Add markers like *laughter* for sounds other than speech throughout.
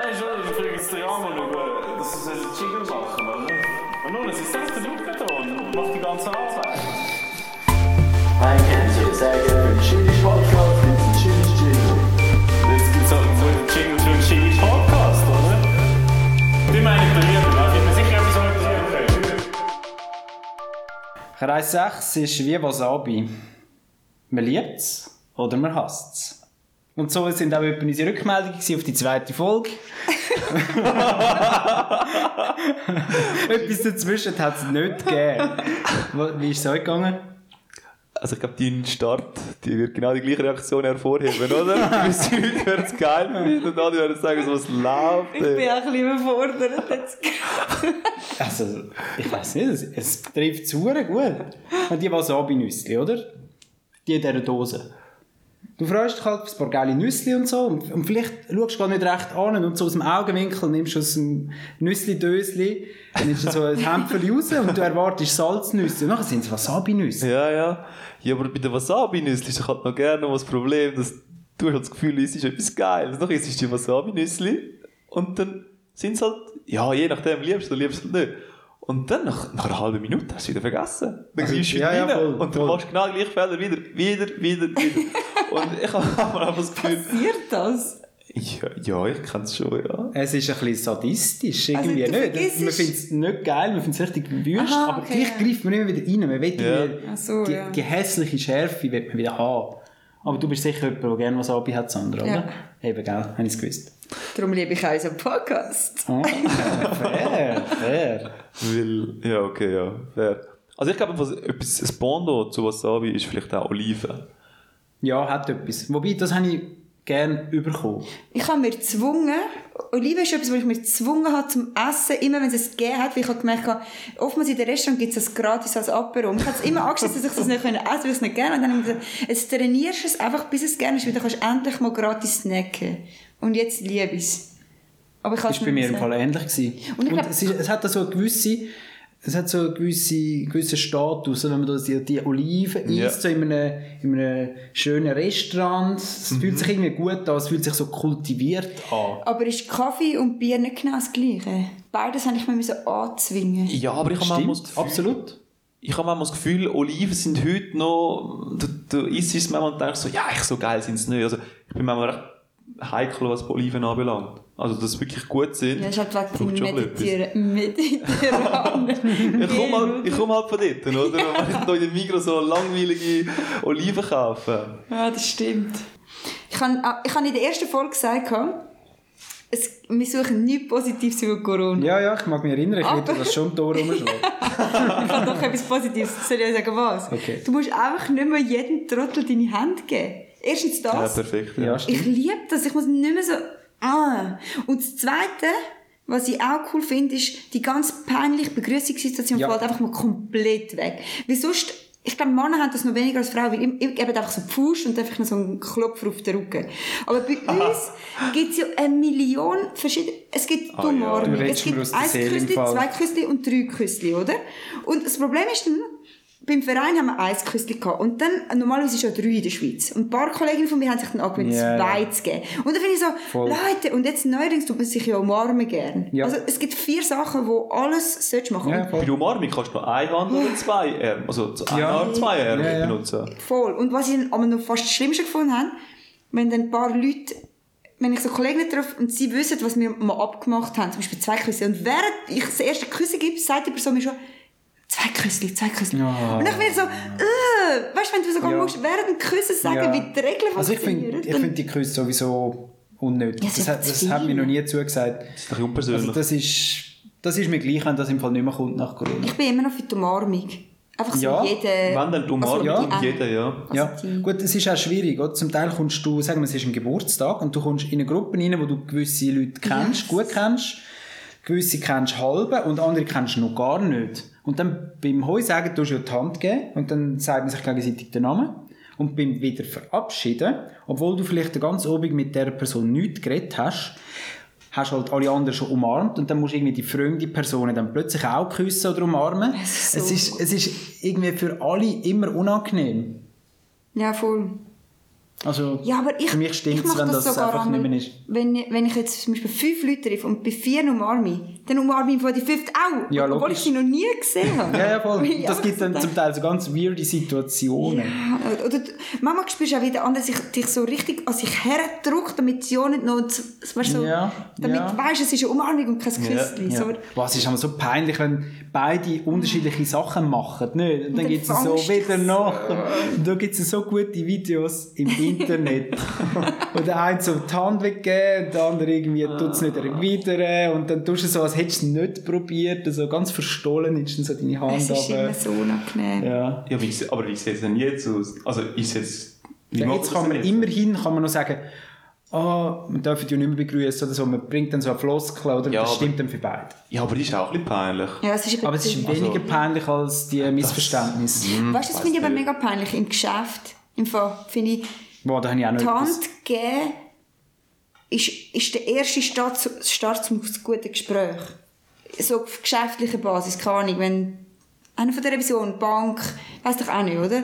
Nein, schon, ich frage jetzt den Jammer über, dass sie einen Jingle machen, oder? Und nun, es ist selbst der da und macht die ganze Arbeit. Ein Kennzeichen, sehr gerne für den Chili Podcast, gibt es einen Jingle. Jetzt gibt es so einen Jingle für Jingle Podcast, oder? Die meine ich mir, da bin mir sicher etwas anderes okay. Kreis 6 ist wie Wasabi. Man liebt es oder man hasst es. Und so sind auch etwa unsere Rückmeldungen auf die zweite Folge. *laughs* Etwas dazwischen hat es nicht gegeben. Wie ist es euch gegangen? Also ich glaube, dein Start, die wird genau die gleiche Reaktion hervorheben, oder? *laughs* Gewisse Leute werden es geil finden und andere werden sagen, so, was läuft Ich bin auch ein bisschen überfordert jetzt. *laughs* Also, ich weiß nicht, es, es trifft zu gut. Und die Wasabi-Nüsse, oder? Die in dieser Dose. Du freust dich halt paar geile Nüsse und so und, und vielleicht schaust du gar nicht recht an und so aus dem Augenwinkel nimmst du aus dem Nüssli-Dösli, nimmst du so ein Hämpfchen raus und du erwartest Salznüsse und nachher sind es Wasabi-Nüsse. Ja, ja. Ja, aber bei den Wasabi-Nüssli ist halt noch gerne noch das Problem, dass du halt das Gefühl hast, es ist etwas Geiles. Dann isst du die Wasabi-Nüssli und dann sind es halt, ja, je nachdem, liebst du liebst du nicht. Und dann, nach, nach einer halben Minute, hast du wieder vergessen. Dann Also, greifst du ja, wieder ja, rein voll, und dann voll. machst du genau die gleichen Fehler wieder, wieder, wieder, wieder. *laughs* und ich habe *laughs* einfach das Gefühl, Passiert das? ja, ja ich kenne es schon, ja. Es ist ein bisschen sadistisch, irgendwie Also, nicht. Man findet es nicht geil, man findet es richtig wüst, Aha, aber okay, gleich ja. greift man immer wieder rein. Man will Ja. Ach so, die, ja. die hässliche Schärfe will man wieder haben. Aber du bist sicher jemand, der gerne Wasabi hat, Sandra, Ja. oder? Eben, gell? Habe ich es gewusst. Darum liebe ich auch unseren Podcast. Oh, fair, fair. Weil, ja, okay, ja, fair. Also ich glaube, was- etwas, ein Bondo zu Wasabi ist vielleicht auch Oliven. Ja, hat etwas. Wobei, das habe ich gerne bekommen. Ich habe mir gezwungen, Oliven ist etwas, was ich mir gezwungen habe zum Essen, immer wenn es es gegeben hat, weil ich habe gemerkt habe, oftmals in den Restaurants gibt es das gratis als Apero. Und ich habe es immer angeschaut, dass ich das nicht essen konnte, weil ich es nicht gerne. Und dann habe ich gesagt, jetzt trainierst du es einfach, bis es gerne ist, weil dann kannst du endlich mal gratis snacken. Und jetzt liebe ich es. Aber ich Das war bei mir im Fall ähnlich. Gewesen. Und Und, glaub- es, ist, es hat da so eine gewisse... Es hat so einen gewisse, gewissen Status, wenn man da die, die Oliven Ja. isst, so in einem, in einem schönen Restaurant. Es Mhm. fühlt sich irgendwie gut an, es fühlt sich so kultiviert an. Aber ist Kaffee und Bier nicht genau das Gleiche? Beides habe ich mir müssen anzwingen. Ja, aber ich habe manchmal das Stimmt, Gefühl, absolut. ich habe manchmal das Gefühl, Oliven sind heute noch, du, du isst es manchmal und denkst so, ja, ich so geil sind es nicht. Also ich bin manchmal recht heikel, was Oliven anbelangt. Also, dass sie wirklich gut sind. Ja, das ist halt wegen schon dem. Meditieren. Mediterranen. Ich komme halt, ich komm halt von dort, oder? Wenn ich *laughs* da in den Migros so langweilige Oliven kaufe. Ja, das stimmt. Ich habe, ich habe in der ersten Folge gesagt, es, wir suchen nichts Positives über Corona. Ja, ja, ich mag mich erinnern, ich Aber- würde das schon Tor rumschlagen. *laughs* Ich habe doch etwas Positives. Soll ich sagen, was? Okay. Du musst einfach nicht mehr jedem Trottel deine Hand geben. Erstens Ja, das. perfekt. Ja. Ja, ich liebe das. Ich muss nicht mehr so... Ah. Und das Zweite, was ich auch cool finde, ist, die ganz peinliche Begrüßungssituation Ja. fällt einfach mal komplett weg. Weil sonst... Ich glaube, Männer haben das noch weniger als Frauen, weil ich, ich gebe einfach so die Faust und einfach noch so einen Klopfer auf den Rücken. Aber bei uns gibt es ja eine Million verschiedene... Es gibt Ah, ja. Es gibt ein Küssli, zwei Küssli und drei Küssli, oder? Und das Problem ist dann, beim Verein haben wir ein Küssli gehabt. Und dann, normalerweise ist ja drei in der Schweiz. Und ein paar Kolleginnen von mir haben sich dann angewöhnt, Ja, zwei zu geben. Und dann finde ich so, Voll. Leute, und jetzt neuerdings tut man sich ja umarmen gern. Ja. Also es gibt vier Sachen, wo alles solltest machen. Ja, Bei der Umarmung kannst du noch eine Hand oder zwei Arme, also zu einer Ja. Arm zwei Arme Ja, ja. benutzen. Voll. Und was ich dann aber noch fast das Schlimmste gefunden habe, wenn dann ein paar Leute, wenn ich so Kollegen treffe und sie wissen, was wir mal abgemacht haben, zum Beispiel zwei Küsse, und während ich das erste Küsse gebe, sagt die Person mir schon, zwei Küsse, zwei Küsse. Ja. Und ich bin so, äh, weißt du, wenn du sogar Ja. musst, während dem Küssen sagen, Ja. wie die Regeln Also ich finde funktionieren, ich find die Küsse sowieso unnötig. Ja, das ist hat, das hat mir noch nie zugesagt. Das ist doch unpersönlich. Also das ist, das ist mir gleich, wenn das im Fall nicht mehr kommt nach Corona. ich bin immer noch für die Umarmung. Einfach so Ja. jede... Wenn dann die Umarmung ja. und jeder, ja. Ja, gut, es ist auch schwierig. Oder? Zum Teil kommst du, sagen wir, es ist ein Geburtstag und du kommst in eine Gruppe rein, wo du gewisse Leute kennst, Yes. gut kennst, gewisse kennst halbe und andere kennst du noch gar nicht. Und dann beim Heu sagen, du ja die Hand geben und dann sagt man sich gegenseitig den Namen. Und beim wieder verabschieden, obwohl du vielleicht den ganzen Abend mit der Person nichts geredet hast, hast halt alle anderen schon umarmt und dann musst du irgendwie die fremde Person dann plötzlich auch küssen oder umarmen. Es ist so- es, ist, es ist irgendwie für alle immer unangenehm. Ja, voll. Also, Ja, aber ich, für mich ich stimmt es, wenn das das einfach nicht einmal, mehr ist. wenn, wenn ich jetzt zum Beispiel fünf Leute treffe und bei vier umarme ich, dann umarme ich von die fünfte auch, Ja, obwohl logisch. ich sie noch nie gesehen habe. Ja, ja, voll. *laughs* Das gibt so dann zum Teil so ganz weirde Situationen. Ja, Oder manchmal spürst du auch wieder an, dass ich dich so richtig an sich herdrücke, damit sie auch nicht noch, weißt, so, Ja, damit ja. du weißt, es ist eine Umarmung und kein Küsschen. Ja. So. Boah, es ist aber so peinlich, wenn beide unterschiedliche Sachen machen. Nicht? Und dann dann gibt es so du wieder es. nach. Und da gibt es so gute Videos im Internet. *laughs* und der eine so die Hand weggeben und der andere irgendwie tut es nicht erwidern. Und dann tust du so, als hättest du es nicht probiert. Also ganz verstohlen ist dann so deine Hand. Es ist aber- immer so unangenehm. ja. Ja, aber wie sieht es denn jetzt aus? Also, ist jetzt... Wie Ja, jetzt kann man immerhin kann man noch sagen, ah, man darf dich ja nicht mehr begrüßen oder so. Man bringt dann so eine Floskel oder Ja, das aber- stimmt dann für beide. Ja, aber die ist auch ein bisschen peinlich. Ja, es ist Aber es ist also, weniger peinlich als die Missverständnisse. Weißt du, das finde ich aber mega peinlich im Geschäft. Im Fall finde ich, Boah, da habe ich auch noch die. Hand geben ist, ist der erste Start, Start zum guten Gespräch. So auf geschäftlicher Basis, keine Ahnung, wenn einer von der Revision, Bank, weiss doch auch nicht, oder?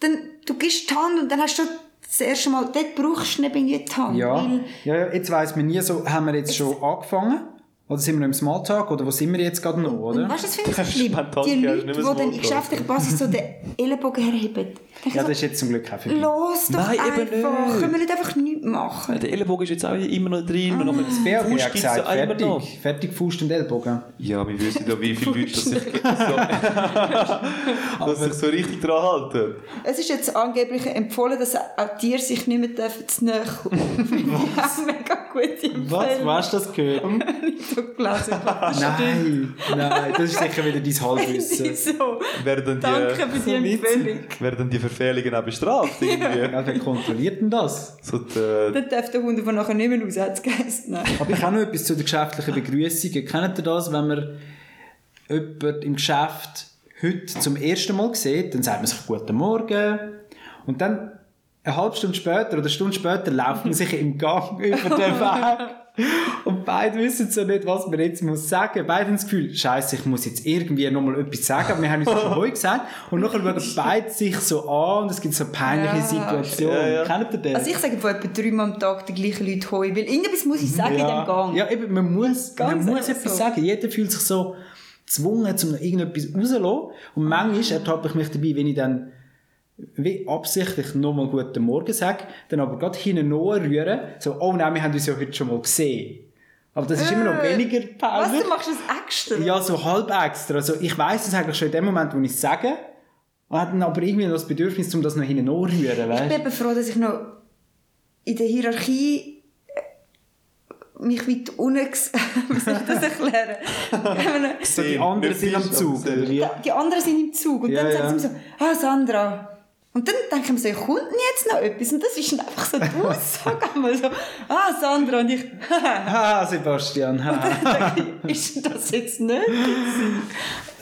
Dann, du gibst die Hand und dann hast du das erste Mal, dort brauchst du nicht irgendwie die Hand. Ja, weil- ja, ja, jetzt weiss man nie so, haben wir jetzt schon angefangen? Oder sind wir noch im Smalltalk? Oder wo sind wir jetzt gerade noch, Und oder? weißt du, das finde ich *laughs* so schlimm. Die Leute, nicht die dann in geschäftlicher Basis so den Ellenbogen herheben. Ja, so, das ist jetzt zum Glück auch vorbei. Los doch Nein, eben einfach. nicht. Können wir nicht einfach nichts machen? Der Ellenbogen ist jetzt auch immer noch drin. und Das BAG Fuß hat gibt's gesagt, ja immer noch. fertig. Fertig, Faust und Ellbogen. Ja, wir wissen ja, wie viele Leute das sich, so, *laughs* dass sich so richtig dran halten. Es ist jetzt angeblich empfohlen, dass auch Tiere sich nicht mehr dürfen zu näher kommen. Auch *laughs* mega gute Was? Empfehlung. Wo hast du das gehört? Gelesen. Das *laughs* nein, nein, das ist sicher wieder dein Halbwissen. *laughs* so. Werden die, Danke für die Empfehlung. werden die Verfehlungen auch bestraft? Irgendwie? Ja, wer kontrolliert denn das? So die, Dann darf der Hund von nachher nicht mehr raus, hat es. Aber ich habe noch etwas zu den geschäftlichen *laughs* Begrüßungen. Kennt ihr das, wenn man jemanden im Geschäft heute zum ersten Mal sieht, dann sagt man sich «Guten Morgen» und dann eine halbe Stunde später oder eine Stunde später läuft man sich im Gang über den Weg und beide wissen so nicht, was man jetzt muss sagen. Beide haben das Gefühl, Scheiße, ich muss jetzt irgendwie nochmal etwas sagen, aber wir haben uns schon *laughs* heute gesagt und nachher schauen beide sich so an und es gibt so peinliche Ja. Situationen. Ja, ja. Kennt ihr das? Also ich sage vor etwa dreimal am Tag die gleichen Leute heu, weil irgendwas muss ich sagen in dem Gang. Ja, eben, man muss, man Ganz muss einfach etwas so. sagen. Jeder fühlt sich so gezwungen, um noch irgendetwas rauszulassen. Und manchmal ertappe ich mich dabei, wenn ich dann wie absichtlich nochmal «Guten Morgen» sage, dann aber gerade hinten rühre, so «Oh nein, wir haben uns ja heute schon mal gesehen». Aber das ist immer noch Äh, weniger Was, peinlich. du machst das extra? Ja, so halb extra. Also ich weiss es eigentlich schon in dem Moment, wo ich es sage, und habe dann aber irgendwie noch das Bedürfnis, um das noch hinten rühren, Ich bin eben froh, dass ich noch in der Hierarchie äh, mich weit unten... *laughs* Wie soll ich das erklären? *laughs* So, die anderen sind am Zug, wie? die anderen sind im Zug und Ja, dann ja. sagen sie mir so, ah Sandra. Und dann denke ich mir so, ja, kommt denn jetzt noch etwas? Und das ist dann einfach so die *laughs* Aussage einmal so, ah Sandra. Und ich, *laughs* Haha, Sebastian, haha. ist das jetzt nicht?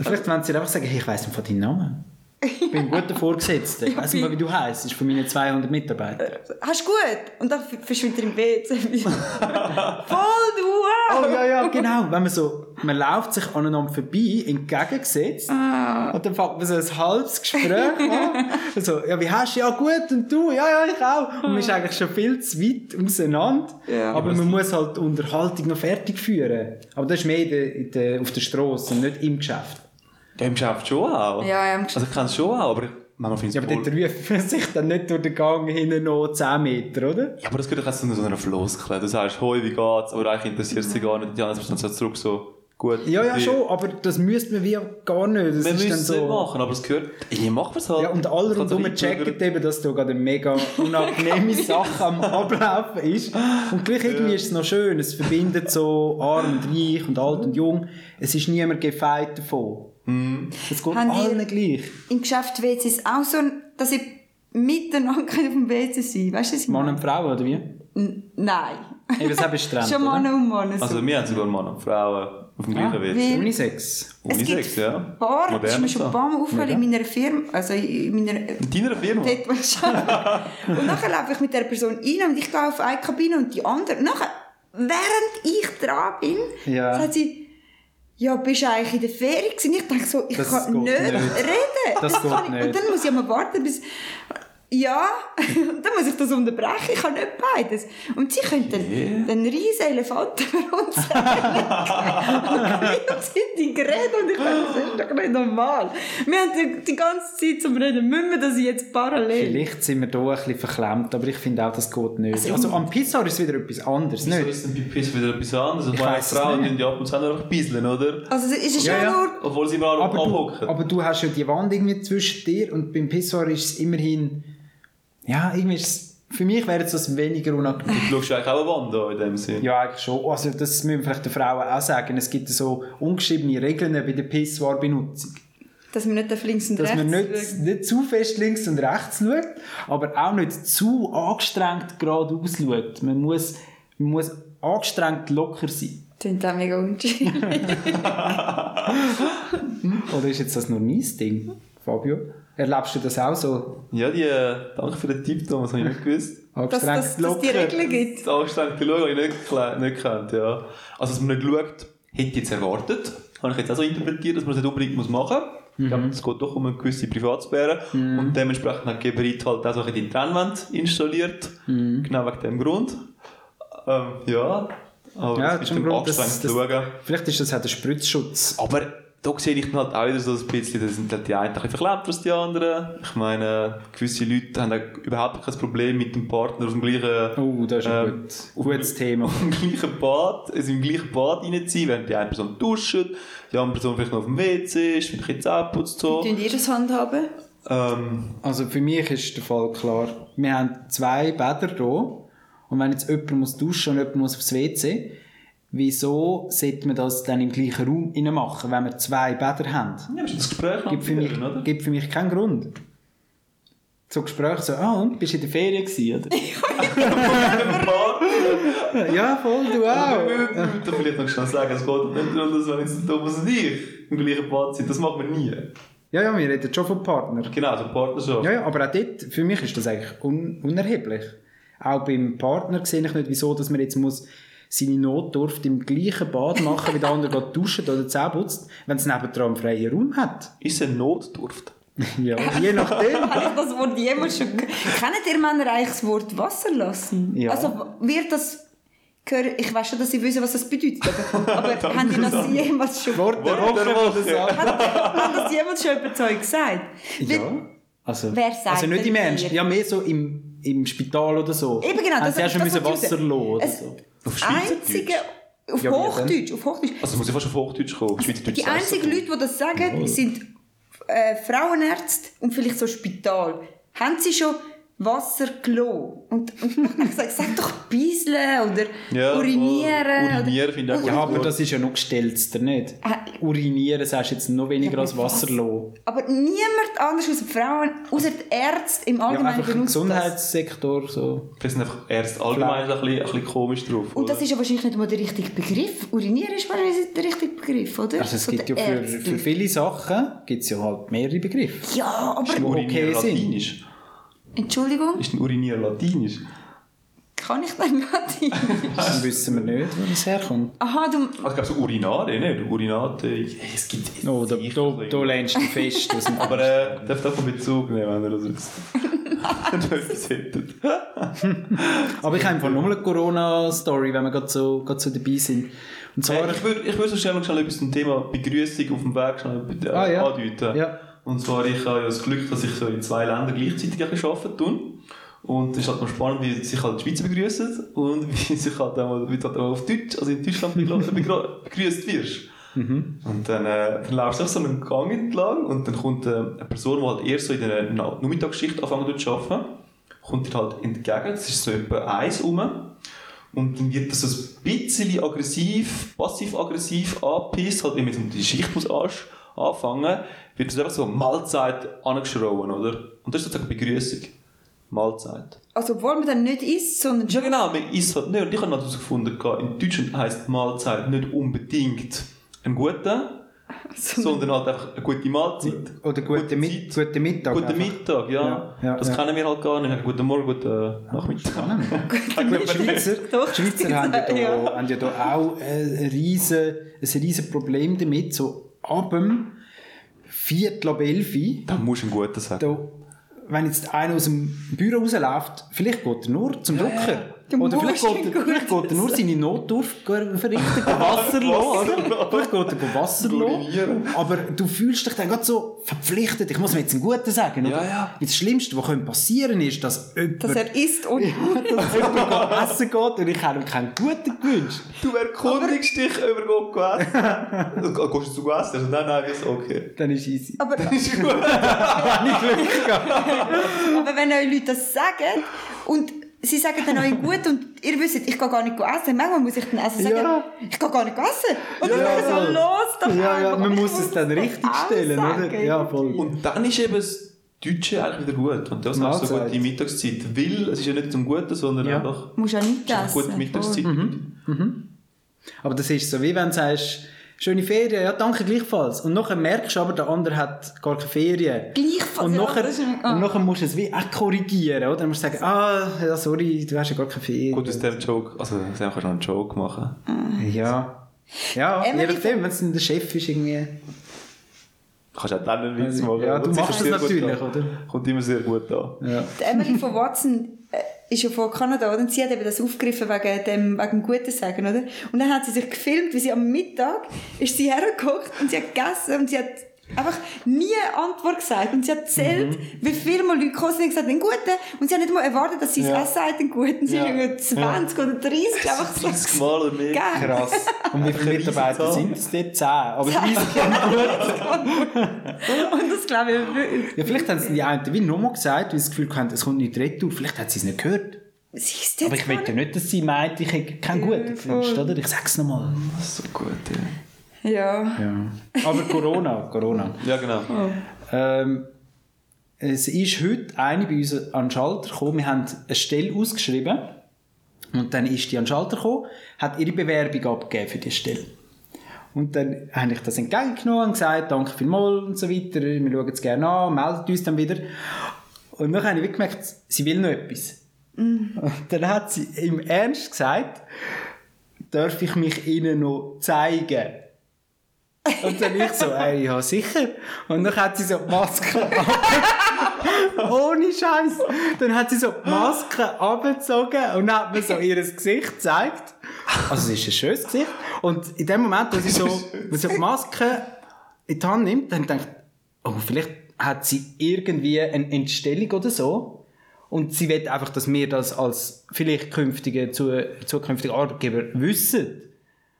Vielleicht wollen sie einfach sagen, hey, ich weiss nicht von deinem Namen. Ich bin ein guter Vorgesetzter. *laughs* Ich weiss nicht mal, wie du heisst. Das ist von meinen 200 Mitarbeitern. Hast du gut? Und dann verschwindet er im WC. *laughs* Voll du. Oh ja, ja, genau. Wenn man so, man läuft sich aneinander vorbei, entgegengesetzt. Und dann fängt man so ein halbes Gespräch an. *laughs* so, ja, wie hast du? Ja, gut. Und du? Ja, ja, ich auch. Und man ist eigentlich schon viel zu weit auseinander. Ja. Aber man muss halt die Unterhaltung noch fertig führen. Aber das ist mehr in der, in der, auf der Straße und nicht im Geschäft. Ja, im Geschäft schon auch. Ja, ja, im Geschäft. Also ich kenne es schon auch, aber manchmal finde Ja, ich aber es dort voll... ruft man sich dann nicht durch den Gang hinten noch 10 Meter, oder? Ja, aber das gehört doch zu so einer Floskel. Du sagst, hoi, wie geht's? Aber eigentlich interessiert es dich gar nicht. Die andere Person sagt zurück so, gut. Ja, ja, die- schon, aber das müsste man wie gar nicht. Das Wir ist müssen dann es so. nicht machen, aber es gehört... Ja, machen wir es halt. Ja, und alle rundherum checken eben, dass da gerade eine mega unangenehme *laughs* Sache am Ablaufen ist. Und gleich irgendwie ist es noch schön. Es verbindet so arm und reich und alt und jung. Es ist niemand gefeit davon. Es geht Haben die- allen gleich. Im Geschäft WC ist auch so, dass ich miteinander auf dem WC sein Weißt du, was ich Mann und Frau, oder wie? N- Nein. Eben, das ist *laughs* Schon oder? Mann und Mann. So. Also wir haben sogar Mann und Frauen auf dem Ah, gleichen Weg. wie- Unisex. es Unisex, gibt ja. ein paar, das ist mir Modern schon ein paar Mal aufgefallen in meiner Firma, also in meiner... In deiner Firma? Dort. Und nachher laufe ich mit der Person rein und ich gehe auf eine Kabine und die andere. Nachher, während ich dran bin, Ja. sagt sie, ja, bist du eigentlich in der Ferien gewesen? Ich denke so, ich Das kann nicht, nicht. reden. Das kann geht ich- nicht. Und dann muss ich mal warten, bis... ja, *laughs* dann muss ich das unterbrechen. Ich kann nicht beides. Und sie können dann einen riesen Elefanten für uns *laughs* Und sind die geredet und ich dachte, das ist doch nicht normal. Wir haben die, die ganze Zeit zum Reden, müssen wir das jetzt parallel? Vielleicht sind wir da ein bisschen verklemmt, aber ich finde auch, das geht nicht. Also, am Pizza ist wieder etwas anderes, Wieso nicht? ist denn bei Piss wieder etwas anderes? Ich meine, Frauen nicht. die ab und zu auch noch bisseln, oder? Also es ist Ja, ja, ja. nur... Obwohl sie mal Aber du, abhocken. aber du hast ja die Wand irgendwie zwischen dir und beim Pissoir ist es immerhin... Ja, irgendwie ist es... Für mich wäre jetzt das weniger unangenehm. Du schaust eigentlich auch eine Wand an, in dem Sinn. Ja, eigentlich schon. Also das müssen wir vielleicht den Frauen auch sagen. Es gibt so ungeschriebene Regeln bei der Pissoir-Benutzung. Dass man nicht auf links und Dass rechts man nicht, schaut. nicht zu fest links und rechts schaut, aber auch nicht zu angestrengt geradeaus schaut. Man muss, man muss angestrengt locker sein. Klingt auch mega unschön. *laughs* Oder ist jetzt das nur mein Ding, Fabio? Erlebst du das auch so Ja, die, äh, danke für den Tipp, Thomas, habe ich nicht gewusst. *laughs* dass, dass die? Regeln gibt. Das angestrengte Schauen habe ich nicht, nicht gekannt, ja. Also, dass man nicht schaut, hätte ich jetzt erwartet. Habe ich jetzt auch so interpretiert, dass man das nicht unbedingt muss machen muss. Ich glaube, es geht doch um eine gewisse Privatsphäre. Und dementsprechend hat Geberit halt auch so ein bisschen die Trennwand installiert. Genau wegen dem Grund. Ähm, ja. Aber Ja, das ist das- anstrengend zu schauen. Vielleicht ist das auch der Spritzschutz. Aber da sehe ich dann halt auch wieder so ein bisschen, da sind halt die einen ein bisschen verklemmt als die anderen. Ich meine, gewisse Leute haben auch überhaupt kein Problem mit dem Partner aus dem gleichen, Oh, das ist ein Ähm, gut, gutes Thema. *laughs* im gleichen Bad, also im gleichen Bad reinzuziehen, während die eine Person duscht, die andere Person vielleicht noch auf dem WC ist, vielleicht jetzt auch putzt so. Tun die das handhaben? Ähm, Also für mich ist der Fall klar. Wir haben zwei Bäder hier und wenn jetzt jemand muss duschen und jemand muss aufs WC, wieso sollte man das dann im gleichen Raum machen, wenn wir zwei Bäder haben? ja, ist das Gespräch Gibt für mich, oder? gibt für mich keinen Grund. So Gespräche so, ah und, bist du in der Ferien gewesen, oder? *laughs* ja, voll, du auch. Ich würde vielleicht noch schnell sagen, es geht nicht darum, dass wenn jetzt Thomas und ich im gleichen Bad sind, das machen wir nie. Ja, ja, wir reden schon von Partner. Genau, so Partnerschaft. Ja, ja, aber auch dort, für mich ist das eigentlich un unerheblich. Auch beim Partner sehe ich nicht, wieso dass man jetzt muss seine Notdurft im gleichen Bad machen, wie der andere geht duschen oder Zähne putzt, wenn es nebendran einen freien Raum hat. Ist eine Notdurft? *laughs* Ja, je nachdem. *laughs* Habe ich das Wort jemals schon... Kennt ihr Männer eigentlich das Wort Wasser lassen? Ja. Also wird das... Ich weiß schon, dass sie wissen, was das bedeutet. Aber, *laughs* aber haben die das jemals schon... Wort der Woche. Hat, das jemals schon über Zeug gesagt? Ja. Also, Wer sagt also nicht im Ernst, ja mehr so im, im Spital oder so. Eben genau, Haben das- sie auch schon das müssen Wasser lassen oder Es- so. Auf Einzige... Auf Ja? Hochdeutsch, auf Hochdeutsch. Also muss ich fast auf Hochdeutsch kommen. Schweizerdeutsch Die einzigen. Leute, die das sagen, sind äh, Frauenärzte und vielleicht so Spital. Haben sie schon Wasser gelogen? Und, und ich gesagt, sag doch bisseln oder Ja, urinieren. urinieren finde ich auch Ja, aber gut. das ist ja noch gestellter, nicht? Ah. Urinieren sagst du jetzt noch weniger Ja, als aber Wasser was? lassen. Aber niemand anders außer die Frauen, außer die Ärzte im Ja, Allgemeinen im benutzt das. Gesundheitssektor so. Wir sind einfach erst allgemein ein bisschen, ein bisschen komisch drauf. Und das oder? ist ja wahrscheinlich nicht mal der richtige Begriff. Urinieren ist wahrscheinlich nicht der richtige Begriff, oder? Also es gibt ja für, für viele Sachen gibt's ja halt mehrere Begriffe. Ja, aber... die Urinieren okay sind. Latinisch. Entschuldigung, Ist ein Urinieren latinisch? kann ich dann Latein? *laughs* Dann wissen wir nicht, wo das herkommt. Aha, du... Also ich glaube so Urinare, nicht? Urinate, es gibt... Oh, da, da, da lehnst du fest. Das sind- *laughs* Aber äh, darf davon Bezug nehmen, wenn ihr das wisst. *laughs* Aber ich habe einfach nochmal eine Corona-Story, wenn wir gerade so, gerade so dabei sind. Und zwar... Äh, ich würde ich würd so schnell noch schnell etwas zum Thema Begrüßung auf dem Weg schnell äh, Ah, ja. andeuten. Ja. Und zwar, ich habe ja das Glück, dass ich so in zwei Ländern gleichzeitig arbeiten tue. Und es ist halt noch spannend, wie sich halt die Schweizer begrüßen und *laughs* wie sich halt auch, mal- wie du halt auch auf Deutsch, also in Deutschland begr- *laughs* begrü- begrüßt wirst. Und dann, äh, dann laufst du so einen Gang entlang und dann kommt äh, eine Person, die halt eher so in der Na- Nachmittagsschicht anfangen zu arbeiten, kommt dir halt entgegen, das ist so etwa eins rum. Und dann wird das so ein bisschen aggressiv, passiv-aggressiv angepisst, halt, wenn man die Schicht muss anfangen, wird das einfach so Mahlzeit angeschrien, oder? Und das ist sozusagen Begrüßung. Mahlzeit. Also, obwohl man dann nicht isst, sondern Ja genau, man isst halt nicht. Und ich habe herausgefunden, in Deutschland heisst Mahlzeit nicht unbedingt ein guter, sondern halt einfach eine gute Mahlzeit. Oder guten, Gute Mit, Zeit. guten Mittag. Guten. Mittag, ja. Ja, ja, das ja. kennen wir halt gar nicht. Guten Morgen, guten Nachmittag. Die *laughs* Schweizer, Doch, die Schweizer haben, ja *laughs* da, ja. haben ja da auch ein riesen, ein riesen Problem damit. So ab dem Viertel ab elf Da musst du einen guten sagen. da wenn jetzt einer aus dem Büro rausläuft, vielleicht geht er nur zum Drucker. Du Oder vielleicht geht, er, vielleicht geht er nur seine Notdurft verrichten, *laughs* Wasser lassen, oder? Vielleicht geht er Wasser lassen. Aber du fühlst dich dann gerade so verpflichtet. Ich muss mir jetzt einen Guten sagen. Oder? Ja, ja. Das Schlimmste, was könnte passieren ist, dass jemand, Dass er isst und *laughs* dass jemand geht essen geht und ich habe ihm keinen Guten gewünscht. Du erkundigst dich über Gott essen. Gehst du zu essen? Also, nein, nein, ist okay. Dann ist easy. aber, Ist gut. Wenn ich Glück gehabt. aber wenn euch Leute das sagen und sie sagen dann euch gut und ihr wisst, ich kann gar nicht essen, manchmal muss ich dann also sagen, Ja. ich kann gar nicht essen. Und dann Ja, ja, so, los doch Ja, ja, man Ich muss es dann richtig stellen, oder? Ja, voll. Und dann ist eben das Deutsche eigentlich wieder gut. Und das hast du so gute Mittagszeit. Weil es ist ja nicht zum Guten, sondern Ja. einfach Du musst ja nicht eine essen. gute Mittagszeit. Aber das ist so, wie wenn du sagst, schöne Ferien, ja, danke gleichfalls. Und nachher merkst du aber, der andere hat gar keine Ferien. Gleichfalls, Und ja, nachher, ist- ah. und nachher musst du es wie auch korrigieren, oder? Dann musst du sagen, ah, ja, sorry, du hast ja gar keine Ferien. Gut, aus dem Joke, also aus dem kannst du noch einen Joke machen. Ja. Ja, Emily je nachdem, wenn es der Chef ist, irgendwie. Du kannst auch dann einen Witz Also, machen. ja, du machst sicher das sehr gut natürlich, an. oder? Kommt immer sehr gut an. Ja. Die Emily von Watson ist ja von Kanada, oder? Sie hat eben das aufgegriffen wegen dem, wegen dem Guten sagen, oder? Und dann hat sie sich gefilmt, wie sie am Mittag ist sie hergekocht und sie hat gegessen und sie hat einfach nie eine Antwort gesagt. Und sie hat erzählt, wie viele Mal Leute gekommen sind und gesagt, einen Guten. Und sie hat nicht mal erwartet, dass sie Ja. das Essen hat, einen Guten. Sie Ja. irgendwie 20 oder 30, einfach so. 30 Mal oder mehr. Geil. Krass. Und wie viele Mitarbeiter sind es dort? Zehn. Aber 30 Und das glaube ich wirklich. Ja, vielleicht haben sie die einen wie nochmal gesagt, weil sie das Gefühl hatten, es kommt nicht retour. Vielleicht hat sie es nicht gehört. Aber ich will ja nicht, dass sie meint, ich hätte keinen Guten gewünscht, oder? Ich sag's nochmal. So gut, ja. Ja. Ja. Aber Corona, Corona. *laughs* Ja, genau. Ähm, es ist heute eine bei uns an den Schalter gekommen. Wir haben eine Stelle ausgeschrieben. Und dann ist die an den Schalter gekommen, hat ihre Bewerbung abgegeben für die Stelle. Und dann habe ich das entgegengenommen und gesagt, danke vielmals und so weiter, wir schauen es gerne an, meldet uns dann wieder. Und dann habe ich wirklich gemerkt, sie will noch etwas. Und dann hat sie im Ernst gesagt, darf ich mich ihnen noch zeigen? Und dann ich so, ey, ja sicher. Und dann hat sie so die Maske *laughs* Ohne Scheiß. Dann hat sie so die Maske abgezogen und dann hat mir so ihr Gesicht gezeigt. Also es ist ein schönes Gesicht. Und in dem Moment, wo sie so, wo sie die Maske in die Hand nimmt, dann denkt oh, vielleicht hat sie irgendwie eine Entstellung oder so. Und sie will einfach, dass wir das als vielleicht künftige, zu, zukünftige Arbeitgeber wissen.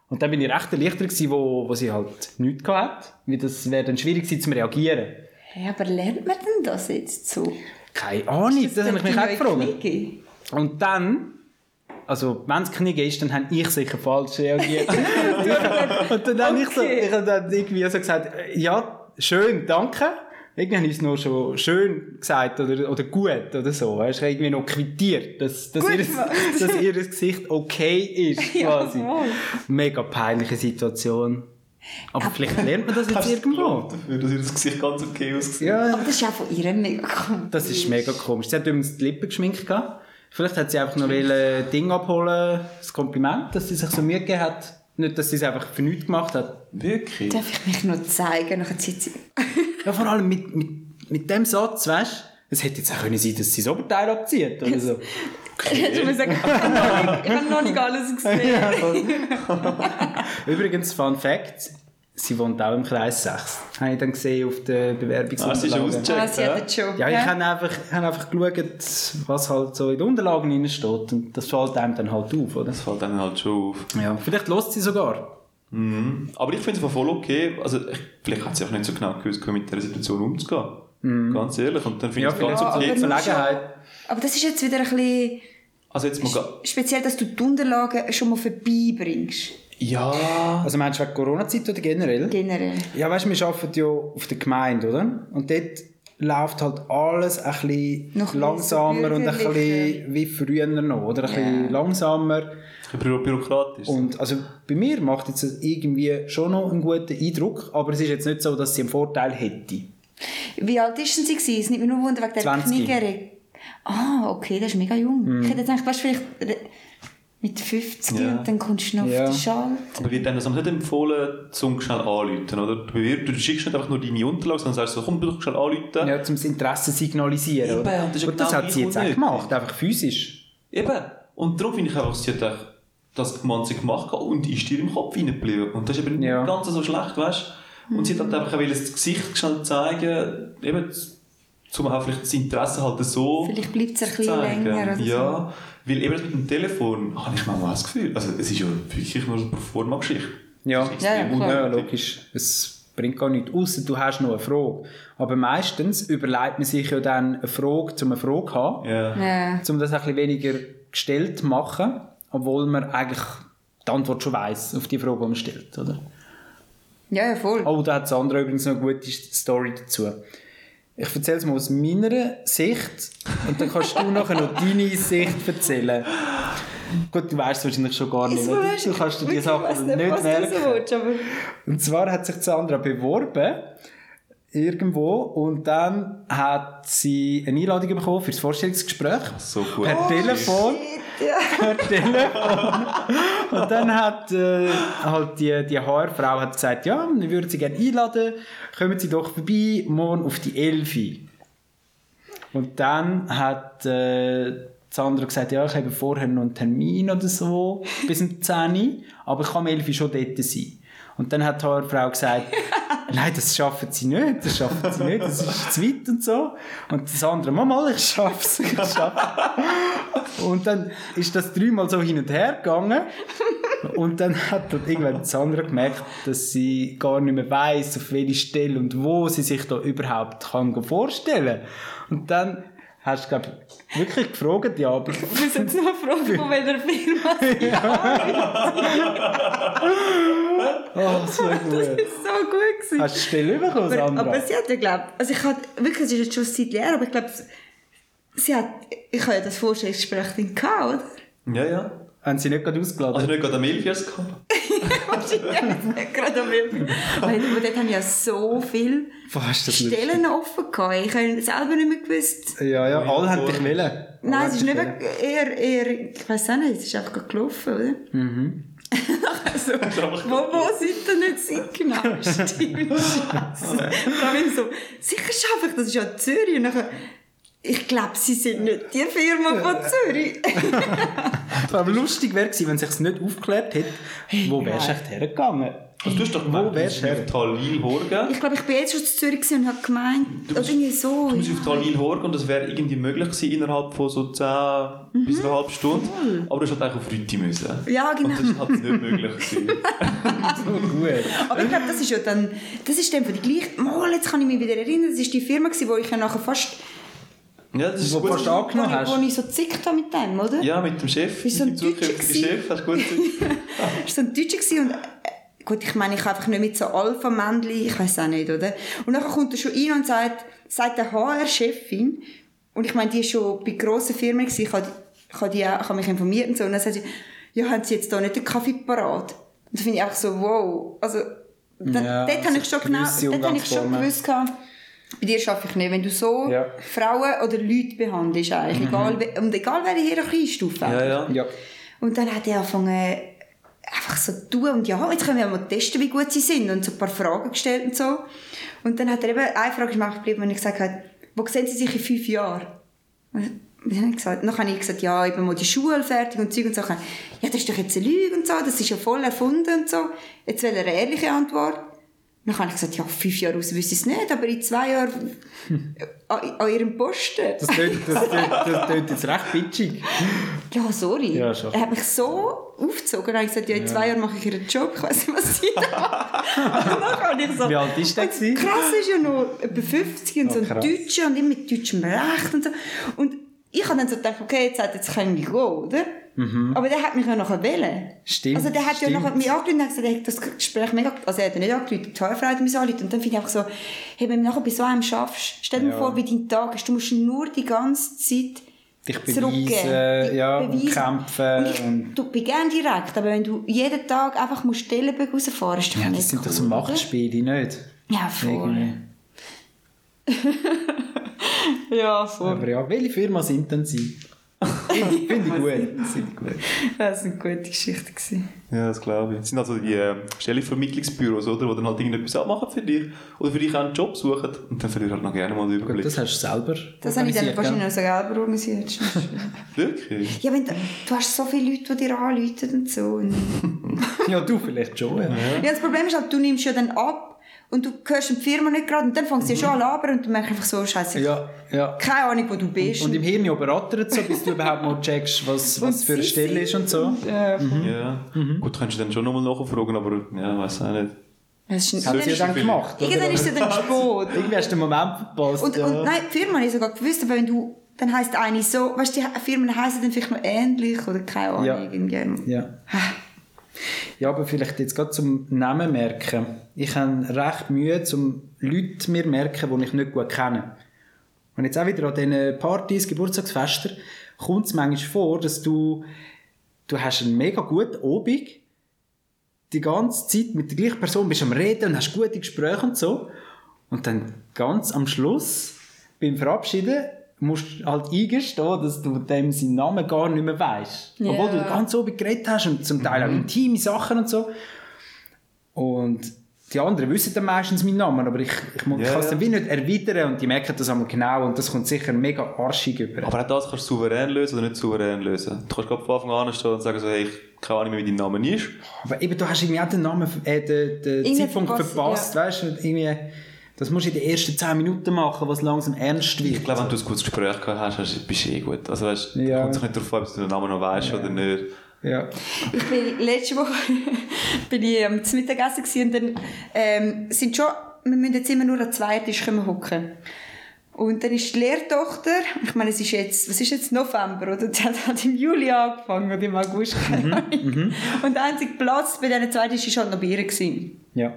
Und dann bin ich recht erleichtert gewesen, wo, wo sie halt nichts hatte. Weil das wäre dann schwierig gewesen, zu reagieren. Hey, aber lernt man denn das jetzt so? Keine Ahnung, das, habe ich mich auch gefragt. Und dann, also wenn es Knie ist, dann habe ich sicher falsch reagiert. *laughs* und dann habe ich, so, Okay. ich habe dann irgendwie so gesagt, äh, ja, schön, danke. Irgendwie habe ich es noch schon schön gesagt oder, oder gut oder so. Weißt, ich habe irgendwie noch quittiert, dass, dass, Gut ihr, *laughs* dass ihr Gesicht okay ist. *laughs* Quasi. Jawohl. Mega peinliche Situation. Aber vielleicht lernt man das jetzt irgendwo. Dafür, dass ihr das Gesicht ganz okay ausgesehen Ja, Aber das ist auch von ihr mega komisch. das ist mega komisch. Sie hat übrigens die Lippen geschminkt. gehabt. Vielleicht hat sie einfach noch ein Ding abholen, das Kompliment, dass sie sich so Mühe gegeben hat. Nicht, dass sie es einfach für nichts gemacht hat. Wirklich? Darf ich mich noch zeigen? Nachher zieht sie... Ja, vor allem mit, mit, mit dem Satz, weißt du, es hätte jetzt auch können sein, dass sie das Oberteil abzieht oder so. Hättest du mir sagen, ich habe noch nicht- ich habe noch nicht alles *laughs* gesehen. *laughs* Übrigens, Fun Fact, sie wohnt auch im Kreis 6. Habe ich dann gesehen auf den Ah, sie ist Bewerbungsunterlagen. ausgecheckt. Ah, sie ja? hat schon. ja, ich habe einfach, habe einfach geschaut, was halt so in den Unterlagen drin steht. Und das fällt einem dann halt auf, oder? Das fällt dann halt schon auf. Ja, vielleicht lässt sie sogar. Aber ich finde es voll okay. Also, ich, vielleicht hat sie auch nicht so genau gewusst, wie mit dieser Situation umzugehen. Ganz ehrlich. Und dann finde Mhm. Ja, ich es ganz okay. zur Verlegenheit. Aber das ist jetzt wieder ein bisschen Also, jetzt mal. speziell, dass du die Unterlagen schon mal vorbeibringst. Ja. Also meinst du wegen Corona-Zeit oder generell? Generell. Ja, weißt du, wir arbeiten ja auf der Gemeinde, oder? Und dort läuft halt alles ein bisschen Noch langsamer bisschen und ein bisschen wie früher noch, oder? Ein bisschen Ja. langsamer. Ein bisschen bürokratisch. Und also bei mir macht jetzt irgendwie schon noch einen guten Eindruck, aber es ist jetzt nicht so, dass sie einen Vorteil hätte. Wie alt ist denn sie gewesen? Es nimmt mich nur Wunder wegen der 20. Kniegerin. Ah, okay, das ist mega jung. Mhm. Ich hätte jetzt gedacht, weißt, du, vielleicht... mit 50 Ja. und dann kommst du noch Ja. auf den Schalt. Aber wird dann also nicht empfohlen, zum schnell anrufen, oder? Du, du schickst nicht einfach nur deine Unterlagen, sondern sagst so, komm, du schnell anrufen. Ja, um das Interesse zu signalisieren. Eben, oder? und das ist Und das genau hat sie jetzt auch gemacht, einfach physisch. Eben. Und darum finde ich einfach, sie hat echt das man sie gemacht hat und ist dir im Kopf hineingeblieben. Und das ist eben Ja. nicht ganz so schlecht, weißt du? Und sie hat halt einfach wollen das Gesicht schnell zeigen, eben, zum auch vielleicht das Interesse halt so Vielleicht bleibt es ein bisschen zeigen. länger oder Ja, weil eben das mit dem Telefon habe ich manchmal das Gefühl, also es ist ja wirklich nur eine Proforma-Geschichte. Ja, Das ist Ja, ja, logisch. Es bringt gar nichts. Außer du hast noch eine Frage. Aber meistens überlegt man sich ja dann eine Frage, um eine Frage zu haben, Ja. Ja. um das ein bisschen weniger gestellt zu machen, obwohl man eigentlich die Antwort schon weiss auf die Frage, die man stellt. Oder? ja, ja, voll. Oh, da hat Sandra übrigens noch eine gute Story dazu. Ich erzähle es mal aus meiner Sicht und dann kannst du nachher noch deine Sicht erzählen. Gut, du weißt es wahrscheinlich schon gar nicht. Weiß- Du kannst dir die Sachen ich weiss nicht, merken. so willst, Und zwar hat sich Sandra beworben irgendwo und dann hat sie eine Einladung bekommen für das Vorstellungsgespräch So gut. per Telefon. Per Telefon. Und dann hat äh, halt die, die HR-Frau hat gesagt, ja, wir würden Sie gerne einladen, kommen Sie doch vorbei, morgen auf die Elfi. Und dann hat äh, Sandra gesagt, ja, ich habe vorher noch einen Termin oder so, bis um 10 Uhr, aber ich kann um 11 Uhr schon dort sein. Und dann hat die HR-Frau gesagt, *laughs* nein, das schaffen sie nicht, das schaffen sie nicht, das ist zu weit und so. Und Sandra, mal, mal, ich schaff's, ich schaff's. Und dann ist das dreimal so hin und her gegangen. Und dann hat dann irgendwann Sandra gemerkt, dass sie gar nicht mehr weiss, auf welche Stelle und wo sie sich da überhaupt kann vorstellen kann. Und dann hast du, glaube ich, wirklich gefragt, ja, aber ich muss jetzt noch fragen, von welcher Firma *laughs* sie oh, so gut. Das ist so gut gewesen. Hast du die Stelle bekommen, aber, Sandra? aber sie hat ja glaubt, also ich hatte, wirklich, es ist jetzt schon Zeit leer, aber ich glaube, sie hat, ich habe ja das Vorstellungsgespräch dann gehabt, oder? Ja, ja. Haben sie nicht gerade ausgeladen? Also nicht gerade am 11 erst gehabt? Wahrscheinlich gerade am Ende. Weil aber dort haben ja so viele das nicht- Stellen offen gehabt. Ich habe selber nicht mehr gewusst. Ja, ja, alle haben dich wollen. Nein, es ist nicht eher, eher, ich weiß auch nicht, es ist einfach gerade gelaufen, oder? Mhm. *laughs* also, *laughs* wo, wo sind denn nicht Sie genau? *laughs* Stimmt, Scheiße. Vor allem so, sicher schaffe ich das, ist ja Zürich. Und nachher, ich glaube, Sie sind nicht die Firma von Zürich. *laughs* Aber lustig wäre gewesen, wenn es sich nicht aufgeklärt hätte, wo wärst du echt hergegangen? Also du hast doch Wo gemeint, du wärst du auf Talil horgen. ich glaube, ich bin jetzt schon zu Zürich und habe gemeint, oder irgendwie so. Du musst auf Talil horgen und das wäre irgendwie möglich gewesen innerhalb von so 10 bis eine halbe Stunde. Aber du hast halt eigentlich auf Rüti müssen. Ja, genau. Und das ist halt nicht möglich gewesen. *laughs* So gut. Aber ich glaube, das ist ja dann, das ist dann von die gleiche, mal, jetzt kann ich mich wieder erinnern, das ist die Firma gewesen, wo ich ja nachher fast, Ja, das ist Wo gut. fast wo angenommen ich, hast. wo ich so zickt habe mit dem, oder? Ja, mit dem Chef. Bist du so ein mit dem zukünftigen Deutscher Chef. Hast du gut Das *laughs* war so ein Deutscher gewesen und äh, gut, ich meine, ich einfach nicht mit so Alpha-Männchen, ich weiß auch nicht, oder? Und dann kommt er schon rein und sagt, sagt der HR-Chefin, und ich meine, die ist schon bei grossen Firmen gewesen, ich habe, ich habe, die auch, ich habe mich informiert und so, und dann sagt sie, ja, haben Sie jetzt da nicht den Kaffee parat? Und das finde ich einfach so, wow, also, dann, Ja, dort habe ich schon genau, dort habe ich schon gewusst, gehabt, bei dir schaffe ich nicht, wenn du so Ja. Frauen oder Leute behandelst, eigentlich, egal, we- und egal welche Hierarchiestufe. Ja, ja. Ja. Und dann hat er angefangen, einfach so zu tun und ja, jetzt können wir mal testen, wie gut sie sind und so ein paar Fragen gestellt und so. Und dann hat er eben, eine Frage ist mir geblieben, wenn ich gesagt habe, wo sehen Sie sich in fünf Jahren? Und ich gesagt? Dann habe ich gesagt, ja, eben mal die Schule fertig und Zeug und so. Ja, das ist doch jetzt eine Lüge und so, das ist ja voll erfunden und so. Jetzt will er eine ehrliche Antwort. Dann habe ich gesagt, ja, fünf Jahre aus wüsste ich es nicht, aber in zwei Jahren *laughs* an, an ihrem Posten. Das tönt, das, tönt, das tönt jetzt recht bitchig. Ja, sorry. Ja, er hat mich so aufgezogen. Habe ich gesagt, ja, in zwei Jahren mache ich ihren Job. Ich weiß nicht, was sie da ich so... Wie alt ist der? Krass ist ja noch etwa 50 und so Oh, ein krass. Deutscher und immer mit deutschem Recht und so. Und ich habe dann so gedacht, okay, jetzt, jetzt können wir gehen, oder? Aber der hat mich ja nachher wählen. Stimmt, Also der hat ja stimmt. nachher mich angerufen und hat gesagt, er hat das Gespräch mega... Also er hat ja nicht angerufen, die HR-Frau hat mich angerufen. Und dann finde ich einfach so, hey, wenn du nachher bei so einem schaffst, stell dir Ja. vor, wie dein Tag ist, du musst nur die ganze Zeit Dich beweisen, ja, und beweisen. kämpfen. Und ich, und- du bin gerne direkt, aber wenn du jeden Tag einfach musst Stellenberg rausfahren musst, ja, das sind cool, doch so? Machtspiele, nicht? Ja, voll. *laughs* Ja, voll. Aber ja, welche Firma sind denn sie? *laughs* Finde ich gut. *laughs* Finde ich gut. Das war eine gute Geschichte. gewesen. Ja, das glaube ich. Das sind also die äh, Stellenvermittlungsbüros, oder? Die dann halt irgendetwas abmachen für dich. Oder für dich auch einen Job suchen. Und dann verlierst du halt noch gerne mal den Gut, Überblick. das hast du selber Das habe ich dann wahrscheinlich so selber organisiert. *laughs* Wirklich? ja, wenn du, du hast so viele Leute, die dir anrufen und so. Ja, du vielleicht schon, ja. Ja, das Problem ist halt, du nimmst ja dann ab und du hörst die Firma nicht gerade und dann fängst du ja schon an zu labern und du merkst einfach so, scheiße, Ja, ja. keine Ahnung, wo du bist. Und im Hirn überrattert so, bis du überhaupt mal checkst, was, *laughs* was für eine Stelle ist und so. Ja, Ja. Gut, könntest du dann schon nochmal nachfragen, aber ja, weiß auch nicht. das ist Hat sie dann, gemacht, irgendwann ist es dann *laughs* spät. Irgendwie hast du den Moment verpasst, Und, ja. und nein, die Firma habe ich sogar gewusst, aber wenn du, dann heisst eine so, weißt du, die Firmen heißen dann vielleicht noch ähnlich oder keine Ahnung. Ja. irgendwie. Ja. Ja, aber vielleicht jetzt gerade zum Namen merken. Ich habe recht Mühe, um Leute mir merken, die ich nicht gut kenne. Und jetzt auch wieder an diesen Partys, Geburtstagsfesten, kommt es manchmal vor, dass du, du hast einen mega guten Obig, die ganze Zeit mit der gleichen Person bist am Reden und hast gute Gespräche und so. Und dann ganz am Schluss, beim Verabschieden, musst du halt eingestehen, dass du dem seinen Namen gar nicht mehr weißt. Ja. Obwohl du ganz oben geredet hast und zum Teil auch intime Sachen und so. Und die anderen wissen dann meistens meinen Namen, aber ich, ich, muss- ich Ja, kann es dann wie nicht erwidern und die merken das einmal genau und das kommt sicher mega arschig über. Aber auch das kannst du souverän lösen oder nicht souverän lösen. Du kannst gerade von Anfang an stehen und sagen so, hey, ich keine Ahnung mehr, wie dein Name ist. Aber eben, du hast irgendwie auch den Namen, äh, den, den Zeitpunkt verpasst, ja. weißt du? Irgendwie, das musst du in den ersten 10 Minuten machen, was langsam ernst wird. Ich glaube, wenn du ein gutes Gespräch gehabt hast, hast bist du eh gut. Also weißt, Ja. kommt sich nicht darauf an, ob du den Namen noch weißt oder nicht. ja. Ich bin letzte Woche *laughs* bin ich ähm, zum Mittagessen und dann ähm, sind schon, wir müssen jetzt immer nur an zwei Tisch hocken. Und dann ist die Lehrtochter, ich meine, es ist jetzt, was ist jetzt November, oder? Die hat im Juli angefangen oder im August, keine Ahnung. Und der einzige Platz bei diesen zwei war halt noch bei ihr. Gewesen. ja.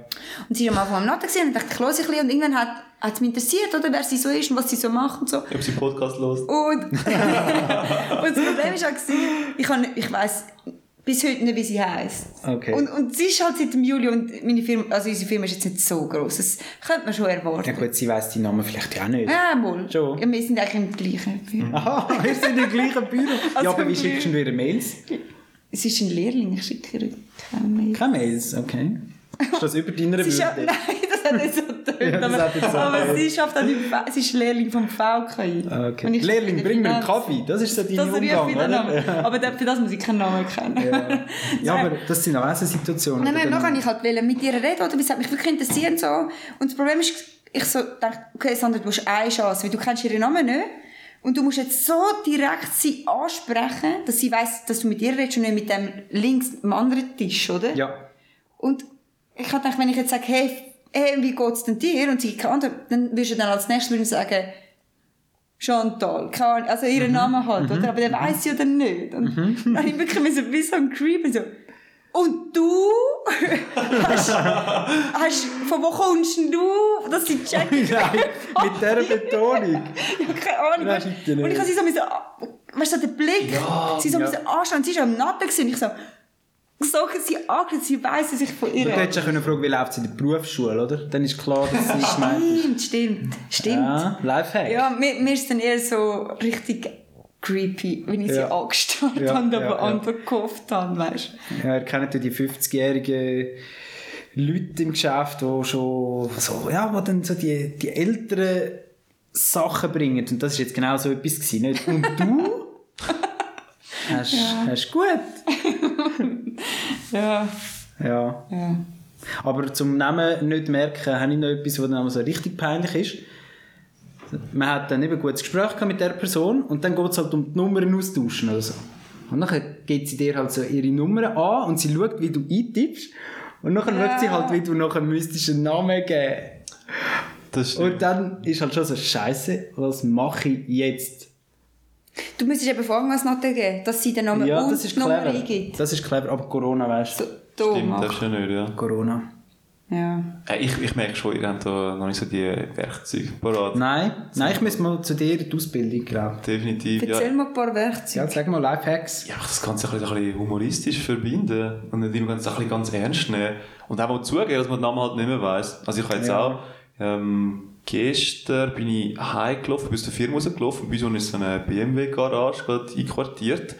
Und sie war am Anfang am Natten und dachte, ich höre sie ein bisschen und irgendwann hat, hat es mich interessiert, oder, wer sie so ist und was sie so macht und so. Ob sie Podcast los. Und, *laughs* und das Problem war auch, ich, kann- ich weiss bis heute nicht, wie sie heisst. Okay. Und, und sie ist halt seit dem Juli und meine Firma, also unsere Firma ist jetzt nicht so gross. Das könnte man schon erwarten. Ja gut, sie weiss die Namen vielleicht ja auch nicht. Ja, wohl. Schon. Ja, wir sind eigentlich im gleichen Büro. Aha, wir sind im gleichen Büro. *laughs* Also ja, aber wie schickst du ihr Mails? Es ist ein Lehrling, ich schicke keine Mail. Keine Mails, okay. Ist das über deiner *laughs* ist ja, Würde? *laughs* nein, hat nicht so getönt. Ja, aber, so aber sie schafft V- sie ist Lehrling vom VKI. Ah, Okay. Lehrling, bring in mir einen Finanz. Kaffee. Das ist so dein Das Umgang, oder? Namen. Aber da- für das muss ich keinen Namen kennen. Ja. *laughs* ja, aber das sind auch so Situationen. Nein, nein, nachher wollte ich halt wollen mit ihr reden, oder? es hat mich wirklich interessiert. und So. Und das Problem ist, ich so dachte, okay, Sandra, du hast eine Chance, weil du kennst ihren Namen nicht. Und du musst jetzt so direkt sie ansprechen, dass sie weiss, dass du mit ihr redest und nicht mit dem links am anderen Tisch, oder? Ja. Und ich habe gedacht, wenn ich jetzt sage, hey, hey wie geht's denn dir? Und sie Antwort, dann wirst du dann als nächstes würden sagen, Chantal, Ahnung, also ihren Namen halt, oder? Aber der weiß sie oder nicht. Und *laughs* dann habe ich wirklich so wie so ein Creep und so, und du? *laughs* hast, hast, von wo kommst du? Dass sie checken. Nein, mit dieser Betonung. *laughs* Ich habe keine Ahnung. Nein, und ich habe sie so, weißt du, so den Blick, sie so ja. müssen anschauen, sie war am Natten und ich so, so sie angeschaut, sie weiss, dass ich von ihr Du hättest ja können fragen, wie läuft es in der Berufsschule, oder? Dann ist klar, dass sie. Stimmt, stimmt, stimmt. Ja, Lifehack. Ja, mir, mir ist dann eher so richtig creepy, wenn ich sie Ja. angestarrt Ja, habe ja, aber ja. Antwort gehofft habe, weißt Ja, ihr kennt ja die 50-jährigen Leute im Geschäft, die schon so, ja, die dann so die, die älteren Sachen bringen. Und das ist jetzt genau so etwas gewesen, nicht? Und du? *laughs* hast, hast gut. *laughs* Ja, Ja. ja. Aber zum Namen nicht merken, habe ich noch etwas, was dann so richtig peinlich ist. Man hat dann eben ein gutes Gespräch mit der Person und dann geht es halt um die Nummern austauschen oder so. Und dann gibt sie dir halt so ihre Nummern an und sie schaut, wie du eintippst. Und dann schaut sie halt, wie du nachher müsstest einen Namen geben. Das stimmt. Und dann ist halt schon so, Scheiße, was mache ich jetzt? Du müsstest eben fragen, was noch geben, dass sie den Namen Ja, das ist die Nummer eingibt. Das ist clever, aber Corona, weißt du. So, Stimmt, das macht. ist ja nicht, ja. Corona. Ja. Ich, ich merke schon, ihr habt da noch nicht so die Werkzeuge parat. Nein, nein, ich muss mal zu dir in die Ausbildung, glaube Definitiv, ja. Erzähl mal ein paar. Werkzeuge. Ja, sag mal Lifehacks. Ja, das Ganze ein bisschen, ein bisschen humoristisch verbinden und nicht immer ganz, ein bisschen ganz ernst nehmen. Und auch mal zugeben, dass man den Namen halt nicht mehr weiss. Also ich habe jetzt Ja. auch, ähm, gestern bin ich heimgelaufen, bin aus der Firma rausgelaufen und bei uns ist so eine BMW-Garage gerade einquartiert.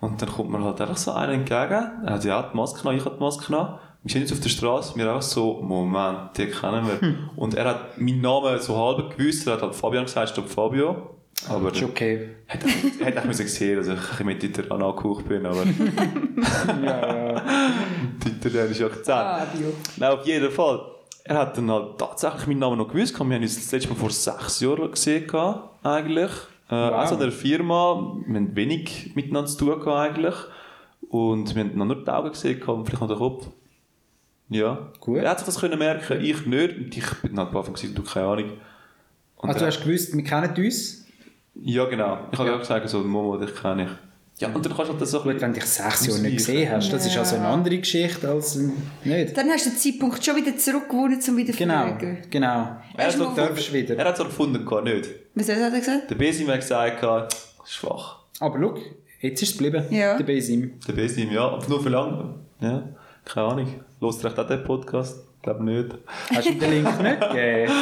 Und dann kommt mir halt einfach so einer entgegen. Er hat ja auch die Maske genommen, ich habe die Maske genommen. Wir stehen jetzt auf der Straße, mir auch so, Moment, den kennen wir. Und er hat meinen Namen so halb gewusst, er hat halt Fabian gesagt, stopp Fabio. Aber Ist okay. hätte ich hätte ich müssen sehen, dass ich mit Italien angehaucht bin, aber *laughs* *laughs* Ja, ja. der italienische Akzent. Fabio. Nein, auf jeden Fall. Er hat dann halt tatsächlich meinen Namen noch gewusst. Wir haben uns das letzte Mal vor sechs Jahren gesehen, eigentlich. Äh, Auch so in der Firma. Wir haben wenig miteinander zu tun, eigentlich. Und wir haben noch nur die Augen gesehen, und vielleicht noch den Kopf. Ja. Gut. Er hat sich das können merken, ich nicht. Und ich bin halt am Anfang gesagt, du, keine Ahnung. Und Also du hast gewusst, wir kennen uns. ja, genau. Ich habe ja. gesagt, so, Momo, dich kenne ich. Ja, und dann kannst du halt das so Gut, wenn du dich sechs Jahre nicht gesehen hast, das ist also eine andere Geschichte als ein- nicht. Dann hast du den Zeitpunkt schon wieder zurückgewonnen, um wieder zu Genau, fliegen. genau. Er hat darfst wieder. Er hat es auch gefunden, nicht. Was hat er gesagt? Der Besim hat gesagt, gehabt, schwach. Aber schau, jetzt ist es geblieben, Ja. der Besim. Der Besim, ja. Aber nur für lange. Ja, keine Ahnung. Hörst du recht auch den Podcast? Ich glaube nicht. Hast du den Link nicht *laughs* gegeben?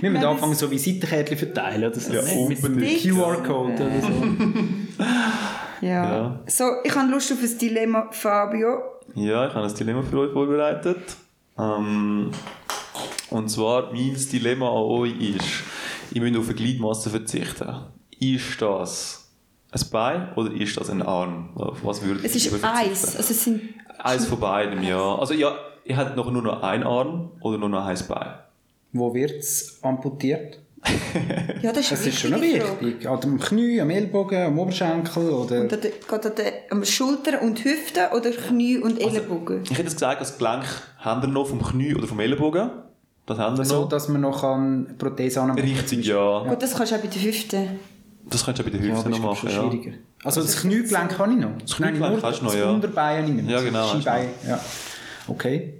Wir müssen anfangen, so Visitenkärtchen verteilen oder so. Ja, unbedingt. QR-Code oder so. *laughs* Ja. Ja. So, ich habe Lust auf ein Dilemma, Fabio. Ja, ich habe ein Dilemma für euch vorbereitet. Ähm, und zwar, mein Dilemma an euch ist, ich müsst auf eine Gliedmasse verzichten. Ist das ein Bein oder ist das ein Arm? Auf was würdet Es ist? Eis. Also es sind Eins von beidem, ja. Also ja, ihr habt noch nur noch einen Arm oder nur noch ein Bein. Wo wird es amputiert? *laughs* Ja, das ist, Das ist schon wichtig. Am Knie, am Ellbogen, am Oberschenkel oder... Und an der, geht an der am Schulter und Hüfte oder Knie und Also, Ellenbogen? Ich hätte gesagt, das Gelenk habt ihr noch vom Knie oder vom Ellenbogen. Das habt ihr so, noch. dass man noch eine Prothese anmachen kann. Richtig, ja. Gut, das kannst du auch bei der Hüfte. Das könntest du auch bei den Ja, Hüften aber noch ist machen. schon Ja. schwieriger. Also das Kniegelenk kann ich noch. Das Kniegelenk hast du noch, das ja. Unterbein nicht mehr. Ja, genau, Das Skibein, ja. Okay.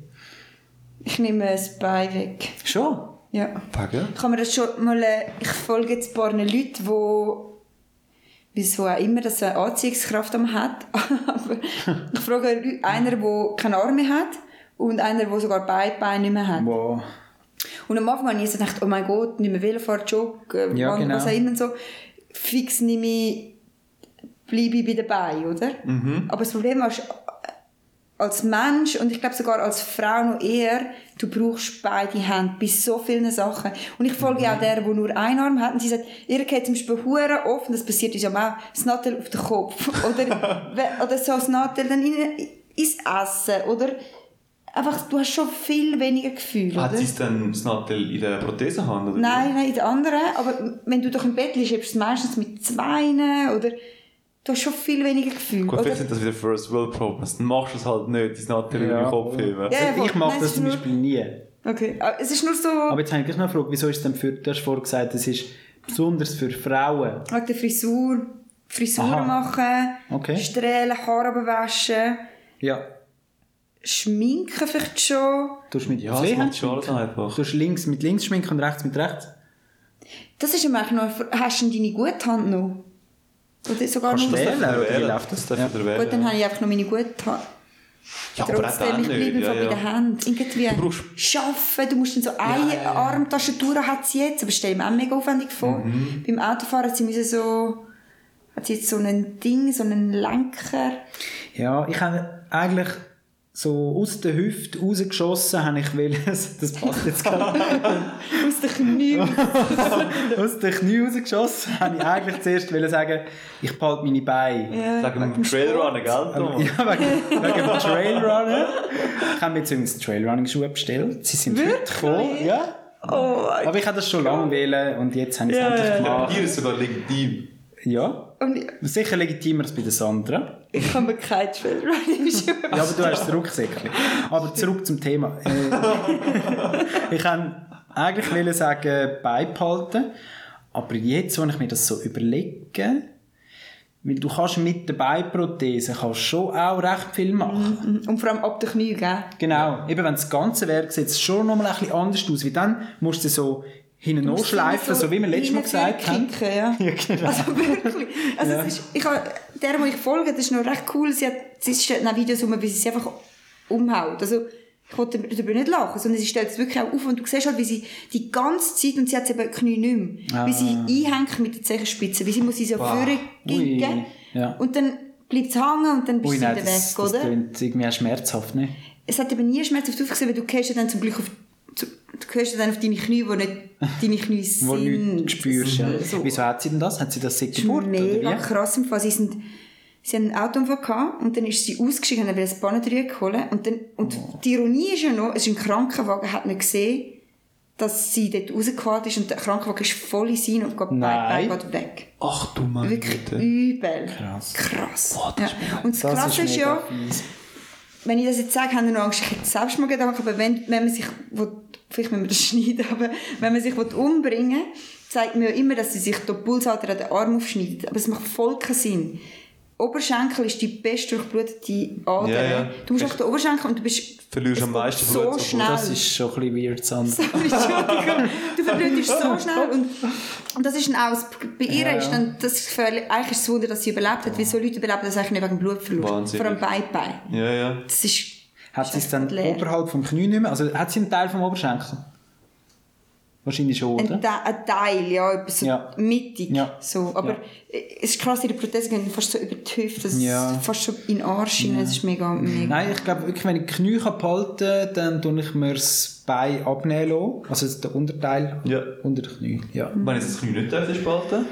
Ich nehme das Bein weg. Schon? Ja. Ich habe mir das schon mal... äh, Ich folge jetzt ein paar Leuten, die wieso auch immer das eine Anziehungskraft am hat. *laughs* Aber ich frage Leute- einer, der keine Arme hat und einer, der sogar beide Beine nicht mehr hat. Wow. Und am Anfang habe ich so gedacht, oh mein Gott, nicht mehr Velofahren, Joggen, Ja, genau. was auch immer. So. Fix nehme ich, bleibe ich bei dabei, oder? Aber das Problem ist, als Mensch und ich glaube sogar als Frau noch eher, du brauchst beide Hände bei so vielen Sachen. Und ich folge auch der, der nur einen Arm hat und sie sagt, ihr geht zum Beispiel hure oft, und das passiert uns ja auch, das Nadel auf den Kopf. *laughs* Oder, oder so das Nadel dann in, ins Essen. Oder einfach, du hast schon viel weniger Gefühl, Hat sie es dann das Nattel in der Prothesehand? Oder Nein, nein, in der anderen. Aber wenn du doch im Bett liegst, hast du es meistens mit zwei oder du hast schon viel weniger Gefühl. Gut, vielleicht sind das wieder First World Problems. Dann machst du es halt nicht, dein Nattel über Ja. den Kopf heben. Ja, Also ich mache das zum nur- Beispiel nie. Okay, aber es ist nur so Aber jetzt habe ich gleich noch eine Frage, wieso ist es denn für, du hast vorhin gesagt, es ist besonders für Frauen. wegen der Frisur, Frisur Aha. machen, Okay. Strählen, Haare abwaschen, Ja, schminken vielleicht schon. du hast mit Ja, das schon einfach. Du hast links mit links schminken und rechts mit rechts. Das ist ja eigentlich noch, hast du denn deine gute Hand noch? Oder sogar Kannst noch? du wählen, oder wie läuft das? Das Ja. Gut, dann habe ich einfach noch meine gute Hand. Ja, aber auch Trotzdem, dann ich bleibe nicht. einfach Ja, bei den ja. Händen. Irgendwie Du brauchst- schaffen, du musst dann so eine Armtaschentour hat sie jetzt, aber stell mir auch mega aufwendig vor. Mhm. Beim Autofahren hat sie müssen so, hat sie jetzt so ein Ding, so einen Lenker. Ja, ich habe eigentlich so aus der Hüfte rausgeschossen, habe ich will, *laughs* das passt jetzt gerade, *laughs* Aus den Knien. *laughs* aus den Knie rausgeschossen, habe ich eigentlich zuerst wollen sagen, ich behalte meine Beine. Sagen wir wegen dem Trailrunner, gell, Thomas? Ja, wegen, wegen dem Trailrunner. Ich habe mir jetzt übrigens Trailrunning-Schuhe bestellt. Sie sind heute gekommen. Ja. Oh, Aber ich habe das schon lange wählen und jetzt habe ich es Ja, endlich gemacht. Hier ist sogar legitim. Ja. Und ich, Sicher legitimer als bei der Sandra. ich habe mir kein Trailrunning-Schuhe. *laughs* Ja, aber du hast das Rucksäckchen. Aber zurück zum Thema. Äh, *laughs* ich kann eigentlich wollen sagen, beibehalten. Aber jetzt, wenn ich mir das so überlege, weil du kannst mit der Beiprothese kannst schon auch recht viel machen. Und vor allem ab den Knien, gell? Genau. Eben, wenn das ganze Werk sieht es schon noch mal ein bisschen anders aus. Wie dann musst du so hinten musst schleifen, so wie wir letztes Mal gesagt haben. Ja. *laughs* Ja, genau. Also wirklich. Also es ist, ich habe, der, wo ich folge, das ist noch recht cool. Sie hat, sie stellt auch Videos um, wie sie sie einfach umhaut. Also Ich wollte darüber nicht lachen, sondern sie stellt es wirklich auch auf und du siehst halt, wie sie die ganze Zeit, und sie hat eben die Knie nicht mehr, wie sie einhängt mit der Zehenspitze, wie sie muss sie so vorne Ui. gingen Ja. und dann bleibt es hängen und dann bist Ui, du wieder das, weg, das oder? klingt irgendwie auch schmerzhaft, ne? Es hat eben nie schmerzhaft aufgesehen, weil du gehst ja dann zum Glück auf, zu, du ja dann auf deine Knie, wo nicht deine Knie *laughs* sind. Wo du nichts spürst, ja. So. Wieso hat sie denn das? Hat sie das seit Das ist Geburt, oder mega wie? krass im Fall. Sie, sind, sie haben einen Autounfall gehabt und dann ist sie ausgestiegen und haben ein Pannendreieck geholt. Und, dann, und Oh. die Ironie ist ja noch, es ist ein Krankenwagen, hat nicht gesehen, dass sie dort rausgefahren ist und der Krankenwagen ist voll in sie und geht Nein. geht weg. Ach du meine Wirklich Güte. übel. Krass. Krass. Boah, das ja. ist Und das, Das Krasse ist, mega ja, fies. Wenn ich das jetzt sage, haben wir noch Angst, ich hätte selbst mal Gedanken, aber wenn, wenn man sich, will, vielleicht müssen wir das *laughs* schneiden, aber wenn man sich umbringen will, zeigt mir ja immer, dass sie sich den Pulsader an den Arm aufschneidet. Aber es macht voll keinen Sinn. Oberschenkel ist die best durchblutete Ader. Ja, ja. Du musst auf den Oberschenkel und du bist Verlierst am meisten so Blut, so schnell. Das ist schon ein bisschen weird, Sandra. Entschuldigung, du verblutest so schnell und, und das ist dann auch, das- bei ihr Ja, ja. ist dann das Gefährliche, eigentlich ist ein Wunder, dass sie überlebt hat, weil so Leute überleben das eigentlich nicht wegen Blutverlust. Wahnsinnig. Vor allem Bein. Ja, ja. Das ist Hat sie es dann leer. oberhalb vom Knie nicht mehr? Also hat sie einen Teil vom Oberschenkel? Wahrscheinlich schon, oder? ein, Te ein Teil, ja, etwas so Ja. mittig. Ja. So. Aber Ja. es ist krass, ihre Prothese gehen fast so über die Hüfte, das Ja. ist fast so in den Arsch hinein, das ist mega, mega. Nein, ich glaube wirklich, wenn ich die Knie behalten kann, dann tue ich mir das Bein abnehmen lassen. Also der Unterteil Ja. unter den Knie. Ja. Wenn ich das Knie nicht darf, spalten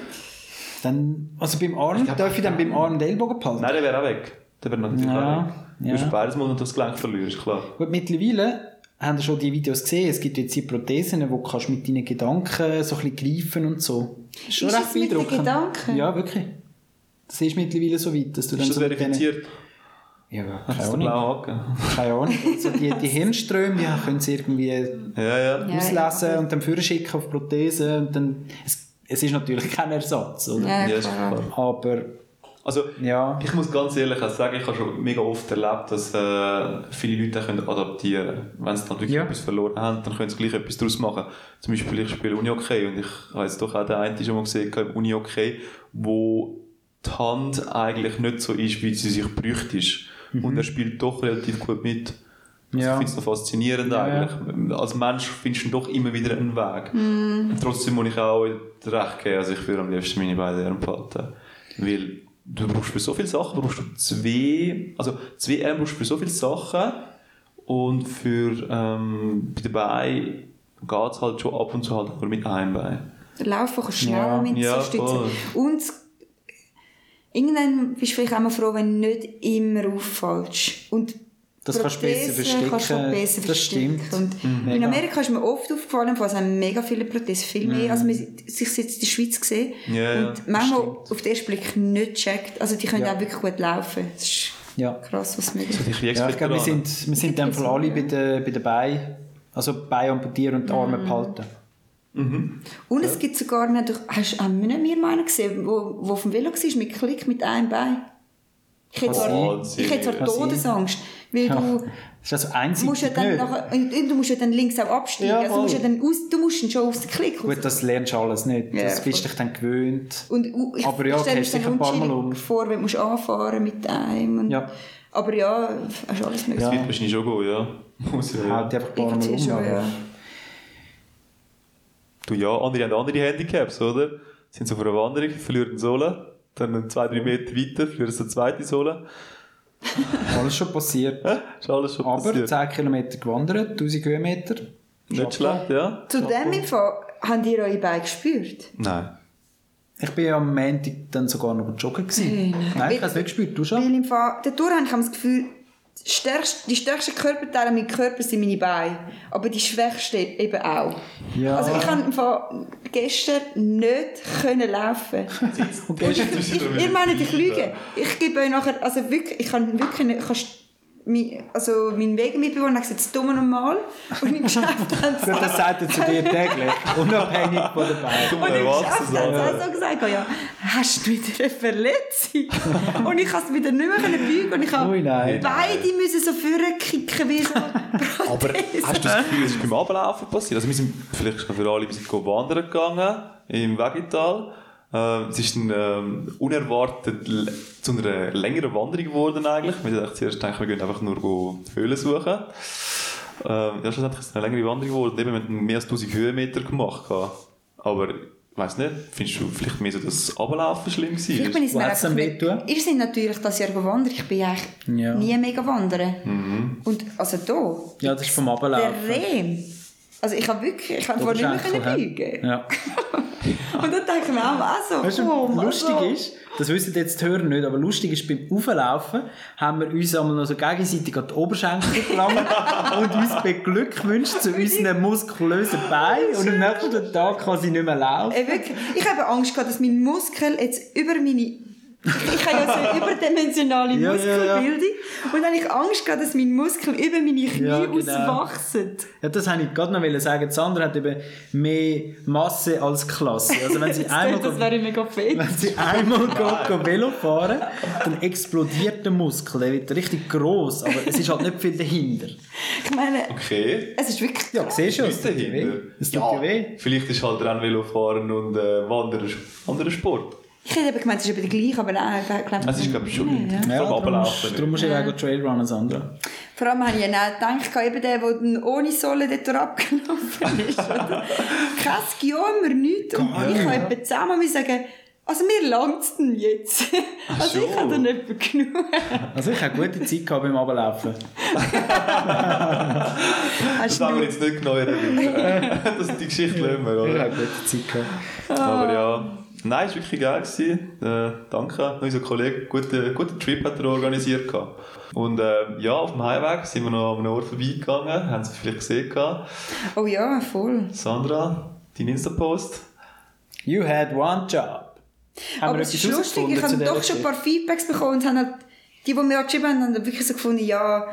Dann, also beim Arm, darf ich dann beim Arm den Ellbogen behalten? Nein, der wäre auch weg. Der wäre natürlich Ja, auch weg. Du ja. musst beides mal und das Gelenk verlierst, klar. Gut, mittlerweile haben ihr schon die Videos gesehen, es gibt jetzt die Prothesen, wo du kannst mit deinen Gedanken so ein bisschen greifen und so. Ist schon Ist recht das mit den beeindruckend. Gedanken? Ja, wirklich. Das ist mittlerweile so weit, dass du dann Ist das so verifiziert? Ja, Das keine Ahnung. Keine Ahnung. Also die, die Hirnströme ja, können sie irgendwie Ja, ja. Auslesen ja. und dann führen auf Prothesen und dann... Es, es ist natürlich kein Ersatz, oder? Ja. Aber Also, ja, ich muss ganz ehrlich sagen, ich habe schon mega oft erlebt, dass äh, viele Leute können adaptieren können. Wenn sie dann wirklich Ja. etwas verloren haben, dann können sie gleich etwas daraus machen. Zum Beispiel, ich spiele Uni-Hockey und ich habe jetzt doch auch den einen schon mal gesehen im Uni-Hockey, wo die Hand eigentlich nicht so ist, wie sie sich bräuchte. Und er spielt doch relativ gut mit. Also Ja. Ich finde es noch faszinierend Ja, eigentlich. Als Mensch findest du doch immer wieder einen Weg. Und trotzdem muss ich auch recht geben, also ich würde am liebsten meine beiden Arme behalten. Weil du brauchst für so viele Sachen, brauchst du zwei, also zwei Arme brauchst du für so viele Sachen und für, ähm, bei den Beinen geht es halt schon ab und zu halt nur mit einem Bein. Der Lauf kannst du schnell Ja. mit Ja, stützen. Und irgendwann bist du vielleicht auch mal froh, wenn du nicht immer auffällst. Und Das kannst du besser Prothesen kannst du verstecken. besser Das verstecken. stimmt. Und Mhm. in. Amerika ist mir oft aufgefallen, es haben mega viele Prothesen, viel mehr, als man sich jetzt in der Schweiz gesehen. Mhm. Ja, ja, und das manchmal stimmt. auf den ersten Blick nicht checkt. Also die können Ja. auch wirklich gut laufen. Das ist ja. krass, was möglich So ist. die ja ich glaube, wir sind, wir sind dann voll alle bei den, bei den Beinen. Also Beine amputieren und die Arme behalten. Und es gibt sogar, wir haben doch- hast, haben wir nicht mehr mal einen gesehen, wo, wo auf dem Velo war, mit Klick, mit einem Bein. Ich hätte Kann zwar, ich hätte zwar Kann sein. Weil Ja. du Das ist also einseitig musst ja dann nachher, und und du musst ja dann links auch absteigen. Ja, also du musst ja dann aus, du musst dann schon aus dem Klick raus. Gut, das lernst du alles nicht. Ja, das bist voll. dich dann gewöhnt. Und u- ich Aber ja, mir kennst dann sicher ein paar Mal um. vor, wenn du musst anfahren mit einem. Und, Ja. Aber ja, hast du alles möglich. Das wird wahrscheinlich schon gehen, ja. Muss ja, ja. Haut dich einfach ein paar Mal um. schon, ja. Du ja, andere haben andere Handicaps, oder? Sind so auf einer Wanderung, verlieren die Sohle, dann zwei, drei Meter weiter, verlieren sie eine zweite Sohle. Alles schon passiert. Ist alles schon Aber passiert. 10 Kilometer gewandert, 1000 Höhenmeter. Nicht schlecht, ja? Zu dem im Fall, habt ihr eure Beine gespürt? Nein. Ich bin ja am Montag dann sogar noch joggen. Gewesen. Hey, nein. Nein, ich habe es nicht gespürt. Du schon? Weil im Fall, dadurch habe ich das Gefühl, die stärksten, die stärksten Körperteile meines Körpers sind meine Beine. Aber die schwächsten eben auch. Ja. Also ich kann im Fall gestern nicht können laufen. *laughs* Und Und ich, gestern- ich, ihr meint, ich lüge. Ich gebe euch nachher, also wirklich, ich kann wirklich nicht, kannst, also mein Wegemitbewohner hat gesagt, das dumme normal. Und im Geschäft *laughs* haben sie Gut, das sagt er zu dir täglich, unabhängig von der Beine. Und im Geschäft haben sie auch so gesagt, oh ja, hast du wieder eine Verletzung? *laughs* und ich kann es wieder nicht mehr können beugen und ich habe nein. beide müssen so vorkicken wie so Aber hast du das Gefühl, es ist beim Ablaufen passiert? Also wir sind, vielleicht für alle, wir sind wandern gegangen im Wegital. Äh, es ist dann ähm, unerwartet zu einer längeren Wanderung geworden eigentlich. Wir haben zuerst gedacht, wir gehen einfach nur Höhlen suchen. Ähm, ja, schlussendlich ist es eine längere Wanderung geworden. Eben, wir haben mehr als 1000 Höhenmeter gemacht. Aber, ich weiss nicht, findest du vielleicht mehr so, das Ablaufen schlimm war? Vielleicht bin ich mir wehtun? Ihr seid natürlich das Jahr gewandert. Ich bin eigentlich Ja. nie mega wandern. Und also da, Ja, das ist vom der Ablaufen. Rehm. Also ich habe wirklich, ich habe vorher nicht mehr beugen. Ja. *laughs* Und dann denke ich mir auch, also, Weißt du, komm, lustig also. ist, das wissen jetzt die Hörer nicht, aber lustig ist, beim Auflaufen haben wir uns einmal noch so gegenseitig an die Oberschenkel gelangt *laughs* und uns beglückwünscht zu unseren muskulösen Beinen und am nächsten Tag kann sie nicht mehr laufen. Ey, wirklich, ich habe Angst gehabt, dass mein Muskel jetzt über meine... Ich habe ja so eine überdimensionale Ja, ja, ja. Muskelbildung. Und dann habe ich Angst gehabt, dass mein Muskel über meine Knie Ja, genau. auswachsen. Ja, das wollte ich gerade noch sagen. Sandra hat eben mehr Masse als Klasse. Also wenn sie *laughs* einmal, das wäre mega fett. wenn sie einmal geht, Velo fahren, dann explodiert der Muskel. Der wird richtig gross, aber es ist halt nicht viel dahinter. Ich meine, Okay. es ist wirklich... Ja, siehst du, es tut dir weh. dahinter. Es tut dir weh. Vielleicht ist halt Rennvelofahren und äh, Wandern ein anderer Sport. Ich hätte eben gemeint, es ist eben der gleiche, aber nein, ich glaube... Es ist, glaube ich, schon Ja, nicht. ja. Ja, Ablaufen. darum musst du ja auch Trailrunnen, Sandra. Vor allem habe ich ja auch gedacht, eben der, der dann ohne Sohle dort abgelaufen ist. Kein Giommer, nichts. Und ich habe etwa zusammen sagen, also mir langt es denn jetzt. Also ich habe dann etwa genug. Also ich habe gute Zeit gehabt beim Ablaufen. Das wollen wir jetzt nicht genau *laughs* erwähnen. das die Geschichte lassen wir, Ich oder? habe gute Zeit gehabt. Aber ja, nein, es war wirklich geil. Gewesen. Äh, danke an unseren Kollegen. Guten, guten Trip hat er organisiert. gehabt. Und äh, ja, auf dem Heimweg sind wir noch an einem Ort vorbeigegangen. Haben Sie vielleicht gesehen. gehabt. Oh ja, voll. Sandra, dein Insta-Post. You had one job. Haben Aber es ist lustig, ich habe doch schon ein paar Feedbacks bekommen und haben halt, die, die mir auch geschrieben haben, haben dann wirklich so gefunden, ja,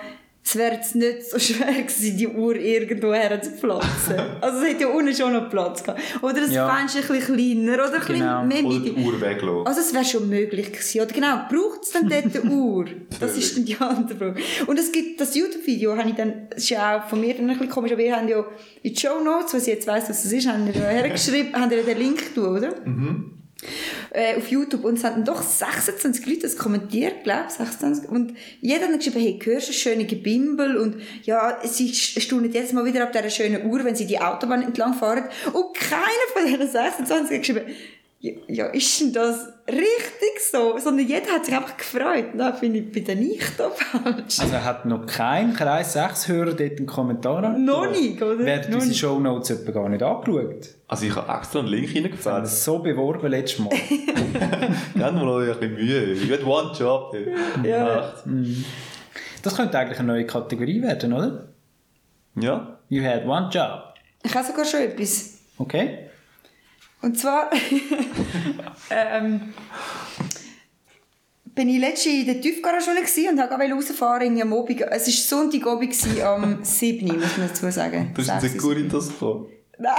es wäre jetzt nicht so *laughs* schwer gewesen, die Uhr irgendwo her zu platzen. also es hätte ja unten schon noch Platz gehabt. Oder das Ja. Fenster ein bisschen kleiner oder ein Genau. bisschen mehr Oder die Uhr weglassen. Also es wäre schon möglich gewesen. Oder genau, braucht es dann dort eine Uhr? *laughs* Das ist dann die andere Frage. Und es gibt das YouTube-Video, habe ich dann, das ist ja auch von mir dann ein bisschen komisch, aber ihr habt ja in die Show Notes, was ich jetzt weiss, was das ist, haben ja hergeschrieben, *laughs* habt ihr den Link tun, oder? Äh, auf YouTube. Und es haben doch 26 Leute das kommentiert, glaube ich, 26. Und jeder hat geschrieben, hey, hörst du das schöne Gebimbel? Und ja, sie staunen jedes Mal wieder ab dieser schönen Uhr, wenn sie die Autobahn entlang fahren. Und keiner von diesen 26 hat geschrieben, ja, ist denn das richtig so? Sondern jeder hat sich einfach gefreut. Da finde ich, bin dann ich da falsch. Also hat noch kein Kreis 6 Hörer dort einen Kommentar angegeben? Noch nicht, oder? Werden unsere nicht. Shownotes etwa gar nicht angeschaut? Also ich habe extra einen Link Wir haben reingefällt. es so beworben letztes Mal. *laughs* Gebt mir noch ein bisschen Mühe. Ich will one job. ey. Ja. Echt. Das könnte eigentlich eine neue Kategorie werden, oder? Ja. You had one job. Ich habe sogar schon etwas. Okay? Und zwar *laughs* ähm, bin ich letztens in der Tiefgarage und wollte rausfahren in am Abend. Es war Sonntagabend am 7. muss man dazu sagen. Du bist in Securitas gekommen. Nein.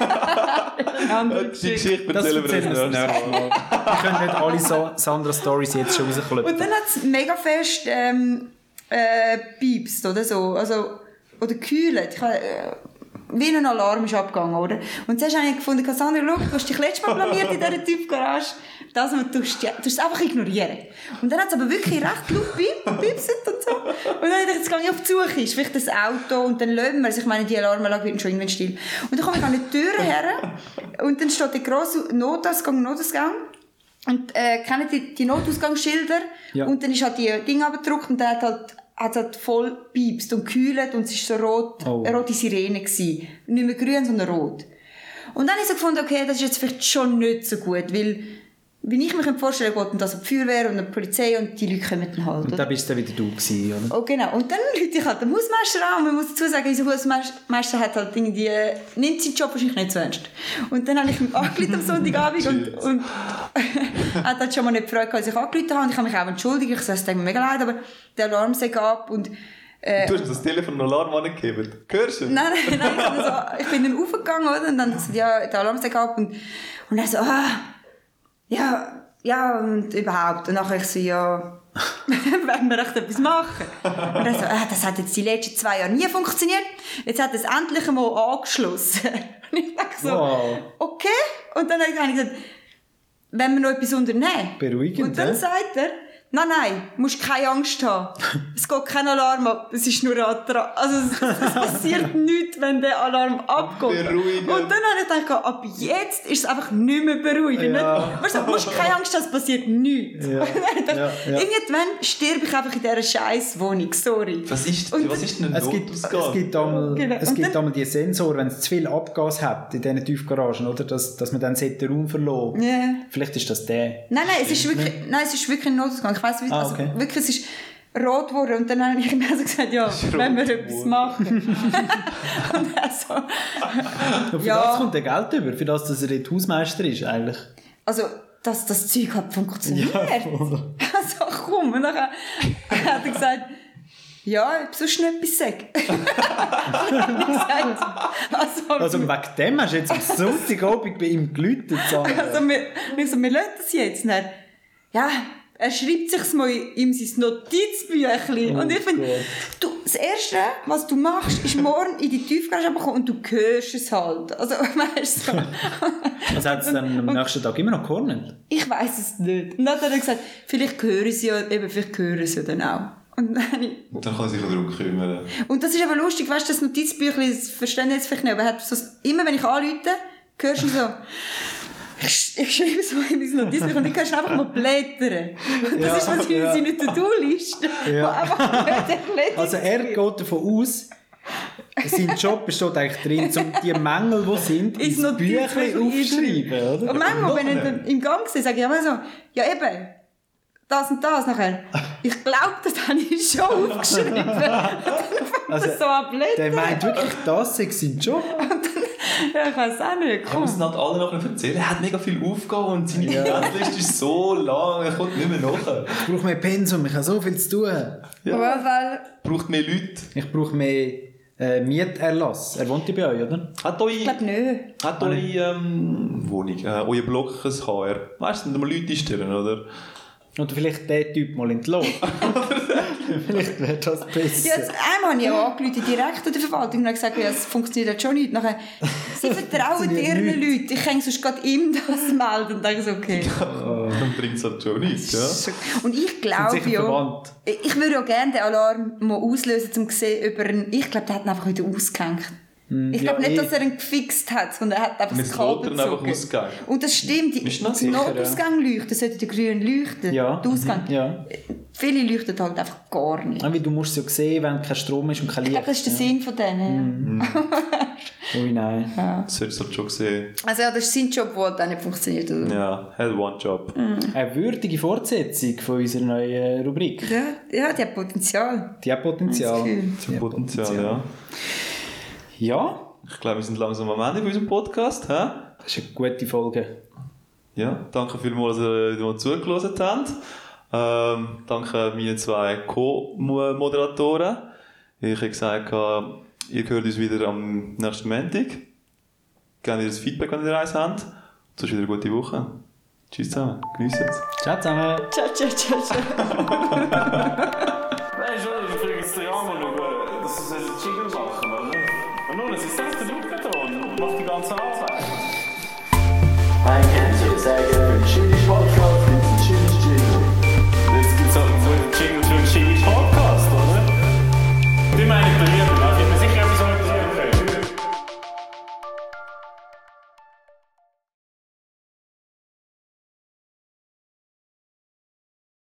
*laughs* Eine andere Die Geschichte. Erzählen wir uns das nächste Mal. Wir können nicht alle so Sandra-Stories jetzt schon Und rausklopfen. dann hat es mega fest ähm, äh, piepst oder so. Also, oder gekühlt. Ich, habe, äh, wie ein Alarm ist abgegangen, oder? Und zuerst habe ich gefunden, Cassandra, schau, du hast dich letztes Mal blamiert in dieser Typ-Garage. Das mal tust du, ja- tust es einfach ignorieren. Und dann hat es aber wirklich recht laut piep- und so. Und dann habe ich gedacht, jetzt gehe ich auf die Suche. Ist vielleicht das Auto und dann lösen wir es. Ich meine, die Alarmanlage wird schon irgendwann still. Und dann komme ich an die Tür her und dann steht der grosse Notausgang, Notausgang. Und äh, kennen die, die Notausgangsschilder? Ja. Und dann ist halt die Ding abgedruckt und dann hat halt, hat halt voll piepst und gekühlt und es war so rot, Oh. eine rote Sirene. Gewesen. Nicht mehr grün, sondern rot. Und dann habe ich so gefunden, okay, das ist jetzt vielleicht schon nicht so gut, weil, wie ich mir vorstellen könnte, geht das an die Feuerwehr und an die Polizei und die Leute kommen dann halt. Und dann bist du dann wieder du gewesen, oder? Oh, genau. Und dann rufe ich halt den Hausmeister an und man muss dazu sagen, unser Hausmeister hat halt irgendwie, nimmt seinen Job wahrscheinlich nicht so ernst. Und dann habe ich ihn *laughs* angerufen am Sonntagabend und, und *laughs* hat halt schon mal nicht gefreut, als ich angerufen habe. Ich habe mich auch entschuldigt. Ich sage, es tut mir mega leid, aber der Alarm sei ab und äh, Du hast das Telefon Alarm angegeben. Hörst du? Nein, nein, nein, ich, so, ich bin dann aufgegangen, oder? Und dann hat gesagt, ja, der Alarm sei ab und, und er so, ah, ja, ja, und überhaupt. Und nachher ich so, ja, *laughs* werden wir echt etwas machen? Und er so, ah, das hat jetzt die letzten zwei Jahre nie funktioniert. Jetzt hat es endlich einmal angeschlossen. *laughs* Und ich dachte so, Wow. okay. Und dann habe ich gesagt, wenn wir noch etwas unternehmen. Beruhigend, Und dann sagt er, nein, nein, du musst keine Angst haben. *laughs* Es geht kein Alarm ab, es ist nur ein Alarm. Also es, es passiert *laughs* nichts, wenn der Alarm abgeht. Beruhigend. Und dann habe ich gedacht, ab jetzt ist es einfach nicht mehr beruhigend. Ja. Weißt du, du musst keine Angst haben, es passiert nichts. Ja. *laughs* Ja, ja. Irgendwann sterbe ich einfach in dieser scheiß Wohnung, sorry. Was ist, Und- was ist denn ein Es gibt, es gibt einmal, Genau. es gibt einmal die Sensoren, wenn es zu viel Abgas hat in diesen Tiefgaragen, oder? Dass, dass man dann den Raum verloren Ja. Vielleicht ist das der. Nein, nein, es ist wirklich, nein, es ist wirklich ein Notausgang. Ich weiss, wie, Ah, also okay. wirklich, es ist rot geworden und dann habe ich ihm also gesagt, ja, wenn wir etwas geworden. machen. *laughs* und er so, Und für Ja. das kommt der Geld über, für das, dass er dort Hausmeister ist, eigentlich. also, dass das Zeug hat funktioniert. voll. also komm, und dann hat er gesagt, ja, ob sonst noch etwas sagen. *laughs* Ich also, Also wegen dem hast du jetzt am Sonntagabend bei ihm geläutet. Also wir, ich so, wir lassen das jetzt. Er, ja, er schreibt sich mal in sein Notizbüchlein. und ich finde, du, das Erste, was du machst, ist morgen in die Tiefgarage kommen und du hörst es halt. Also, *laughs* weißt du. *laughs* Was hat es dann am nächsten Tag immer noch gehornet? ich weiß es nicht. Und dann hat er gesagt, vielleicht hören sie ja, eben, vielleicht hören sie ja dann auch. Und, dann, ich- Dann kann er sich darum kümmern. und das ist aber lustig, weißt du, das Notizbüchlein, das verstehen jetzt vielleicht nicht, aber er hat so, immer wenn ich anrufe, hörst du so, ich, ich schreibe so in mein Notizbuch und kannst du einfach mal blättern. Und das Ja, ist natürlich ja. seine To-Do-Liste, Ja. einfach. *laughs* Also er geht davon aus, sein Job besteht eigentlich drin, um die Mängel, die sind, ins Büchlein Notizbuch aufschreiben, oder? Und manchmal, wenn ich im Gang sehe, sage ich immer so, ja eben, das und das nachher. Ich glaube, das habe ich schon *laughs* aufgeschrieben. *laughs* Also, so Der meint wirklich, das sei sein Job. *laughs* Ja, ich weiß auch nicht. Ich Komm. muss es nicht alle nachher erzählen. Er hat mega viel Aufgaben und seine Liste ist so lang, er kommt nicht mehr nach. Ich brauche mehr Pensum, ich habe so viel zu tun. Auf jeden Fall, Braucht mehr Leute. Ich brauche mehr äh, Mieterlass. Er wohnt ja bei euch, oder? Hat ich glaube nicht. hat eure ähm, Wohnung, äh, euer Block ein HR? Weißt du, sind mal Leute einstellen, oder? *laughs* Oder vielleicht den Typ mal entlohnt. vielleicht wäre das besser. Ja, jetzt, einmal habe ich auch angerufen, direkt an der Verwaltung und habe gesagt, ja, es funktioniert jetzt schon nicht. Nachher, sie vertrauen ihren. Leuten. Ich kann sonst gerade ihm das melden. Und dann so, okay. Dann bringt es halt schon nichts, ja? Und ich glaube ja, verwandt. ich würde ja gerne den Alarm mal auslösen, um zu sehen, ob er ich glaube, der hat ihn einfach wieder ausgehängt. Ich glaube ja, nicht, eh. dass er ihn gefixt hat, sondern er hat einfach Mit das Kabel einfach gezogen. ausgegangen. Und das stimmt, die, Ist das die Notausgang leuchten, sollte der grün leuchten, Ja, der Ausgang. mhm, ja. Viele leuchten halt einfach gar nicht. Weil du musst es ja sehen, wenn kein Strom ist und kein Ich Licht. glaube, das ist der Sinn von denen. ja. *laughs* Ui, nein. Das hättest du halt schon gesehen. Also ja, das ist sein Job, der halt auch nicht funktioniert. Oder? Ja, hat one job. Eine würdige Fortsetzung von unserer neuen Rubrik. Ja, ja, die hat Potenzial. Die hat Potenzial. Die hat Potenzial, ja. Ja, Ich glaube, wir sind langsam am Ende von unserem Podcast. Hä? das ist eine gute Folge. Ja, danke vielmals, dass ihr zugelassen habt. Ähm, danke meinen zwei Co-Moderatoren. Ich habe gesagt, ihr hört uns wieder am nächsten Montag. Gerne ihr das Feedback, wenn ihr eins habt. Sonst wieder eine gute Woche. Tschüss zusammen. Genießt es. Ciao zusammen. Ciao, ciao, ciao, ciao. *laughs* *laughs* Nein, schon, ich kriege jetzt den on time. I can't do this.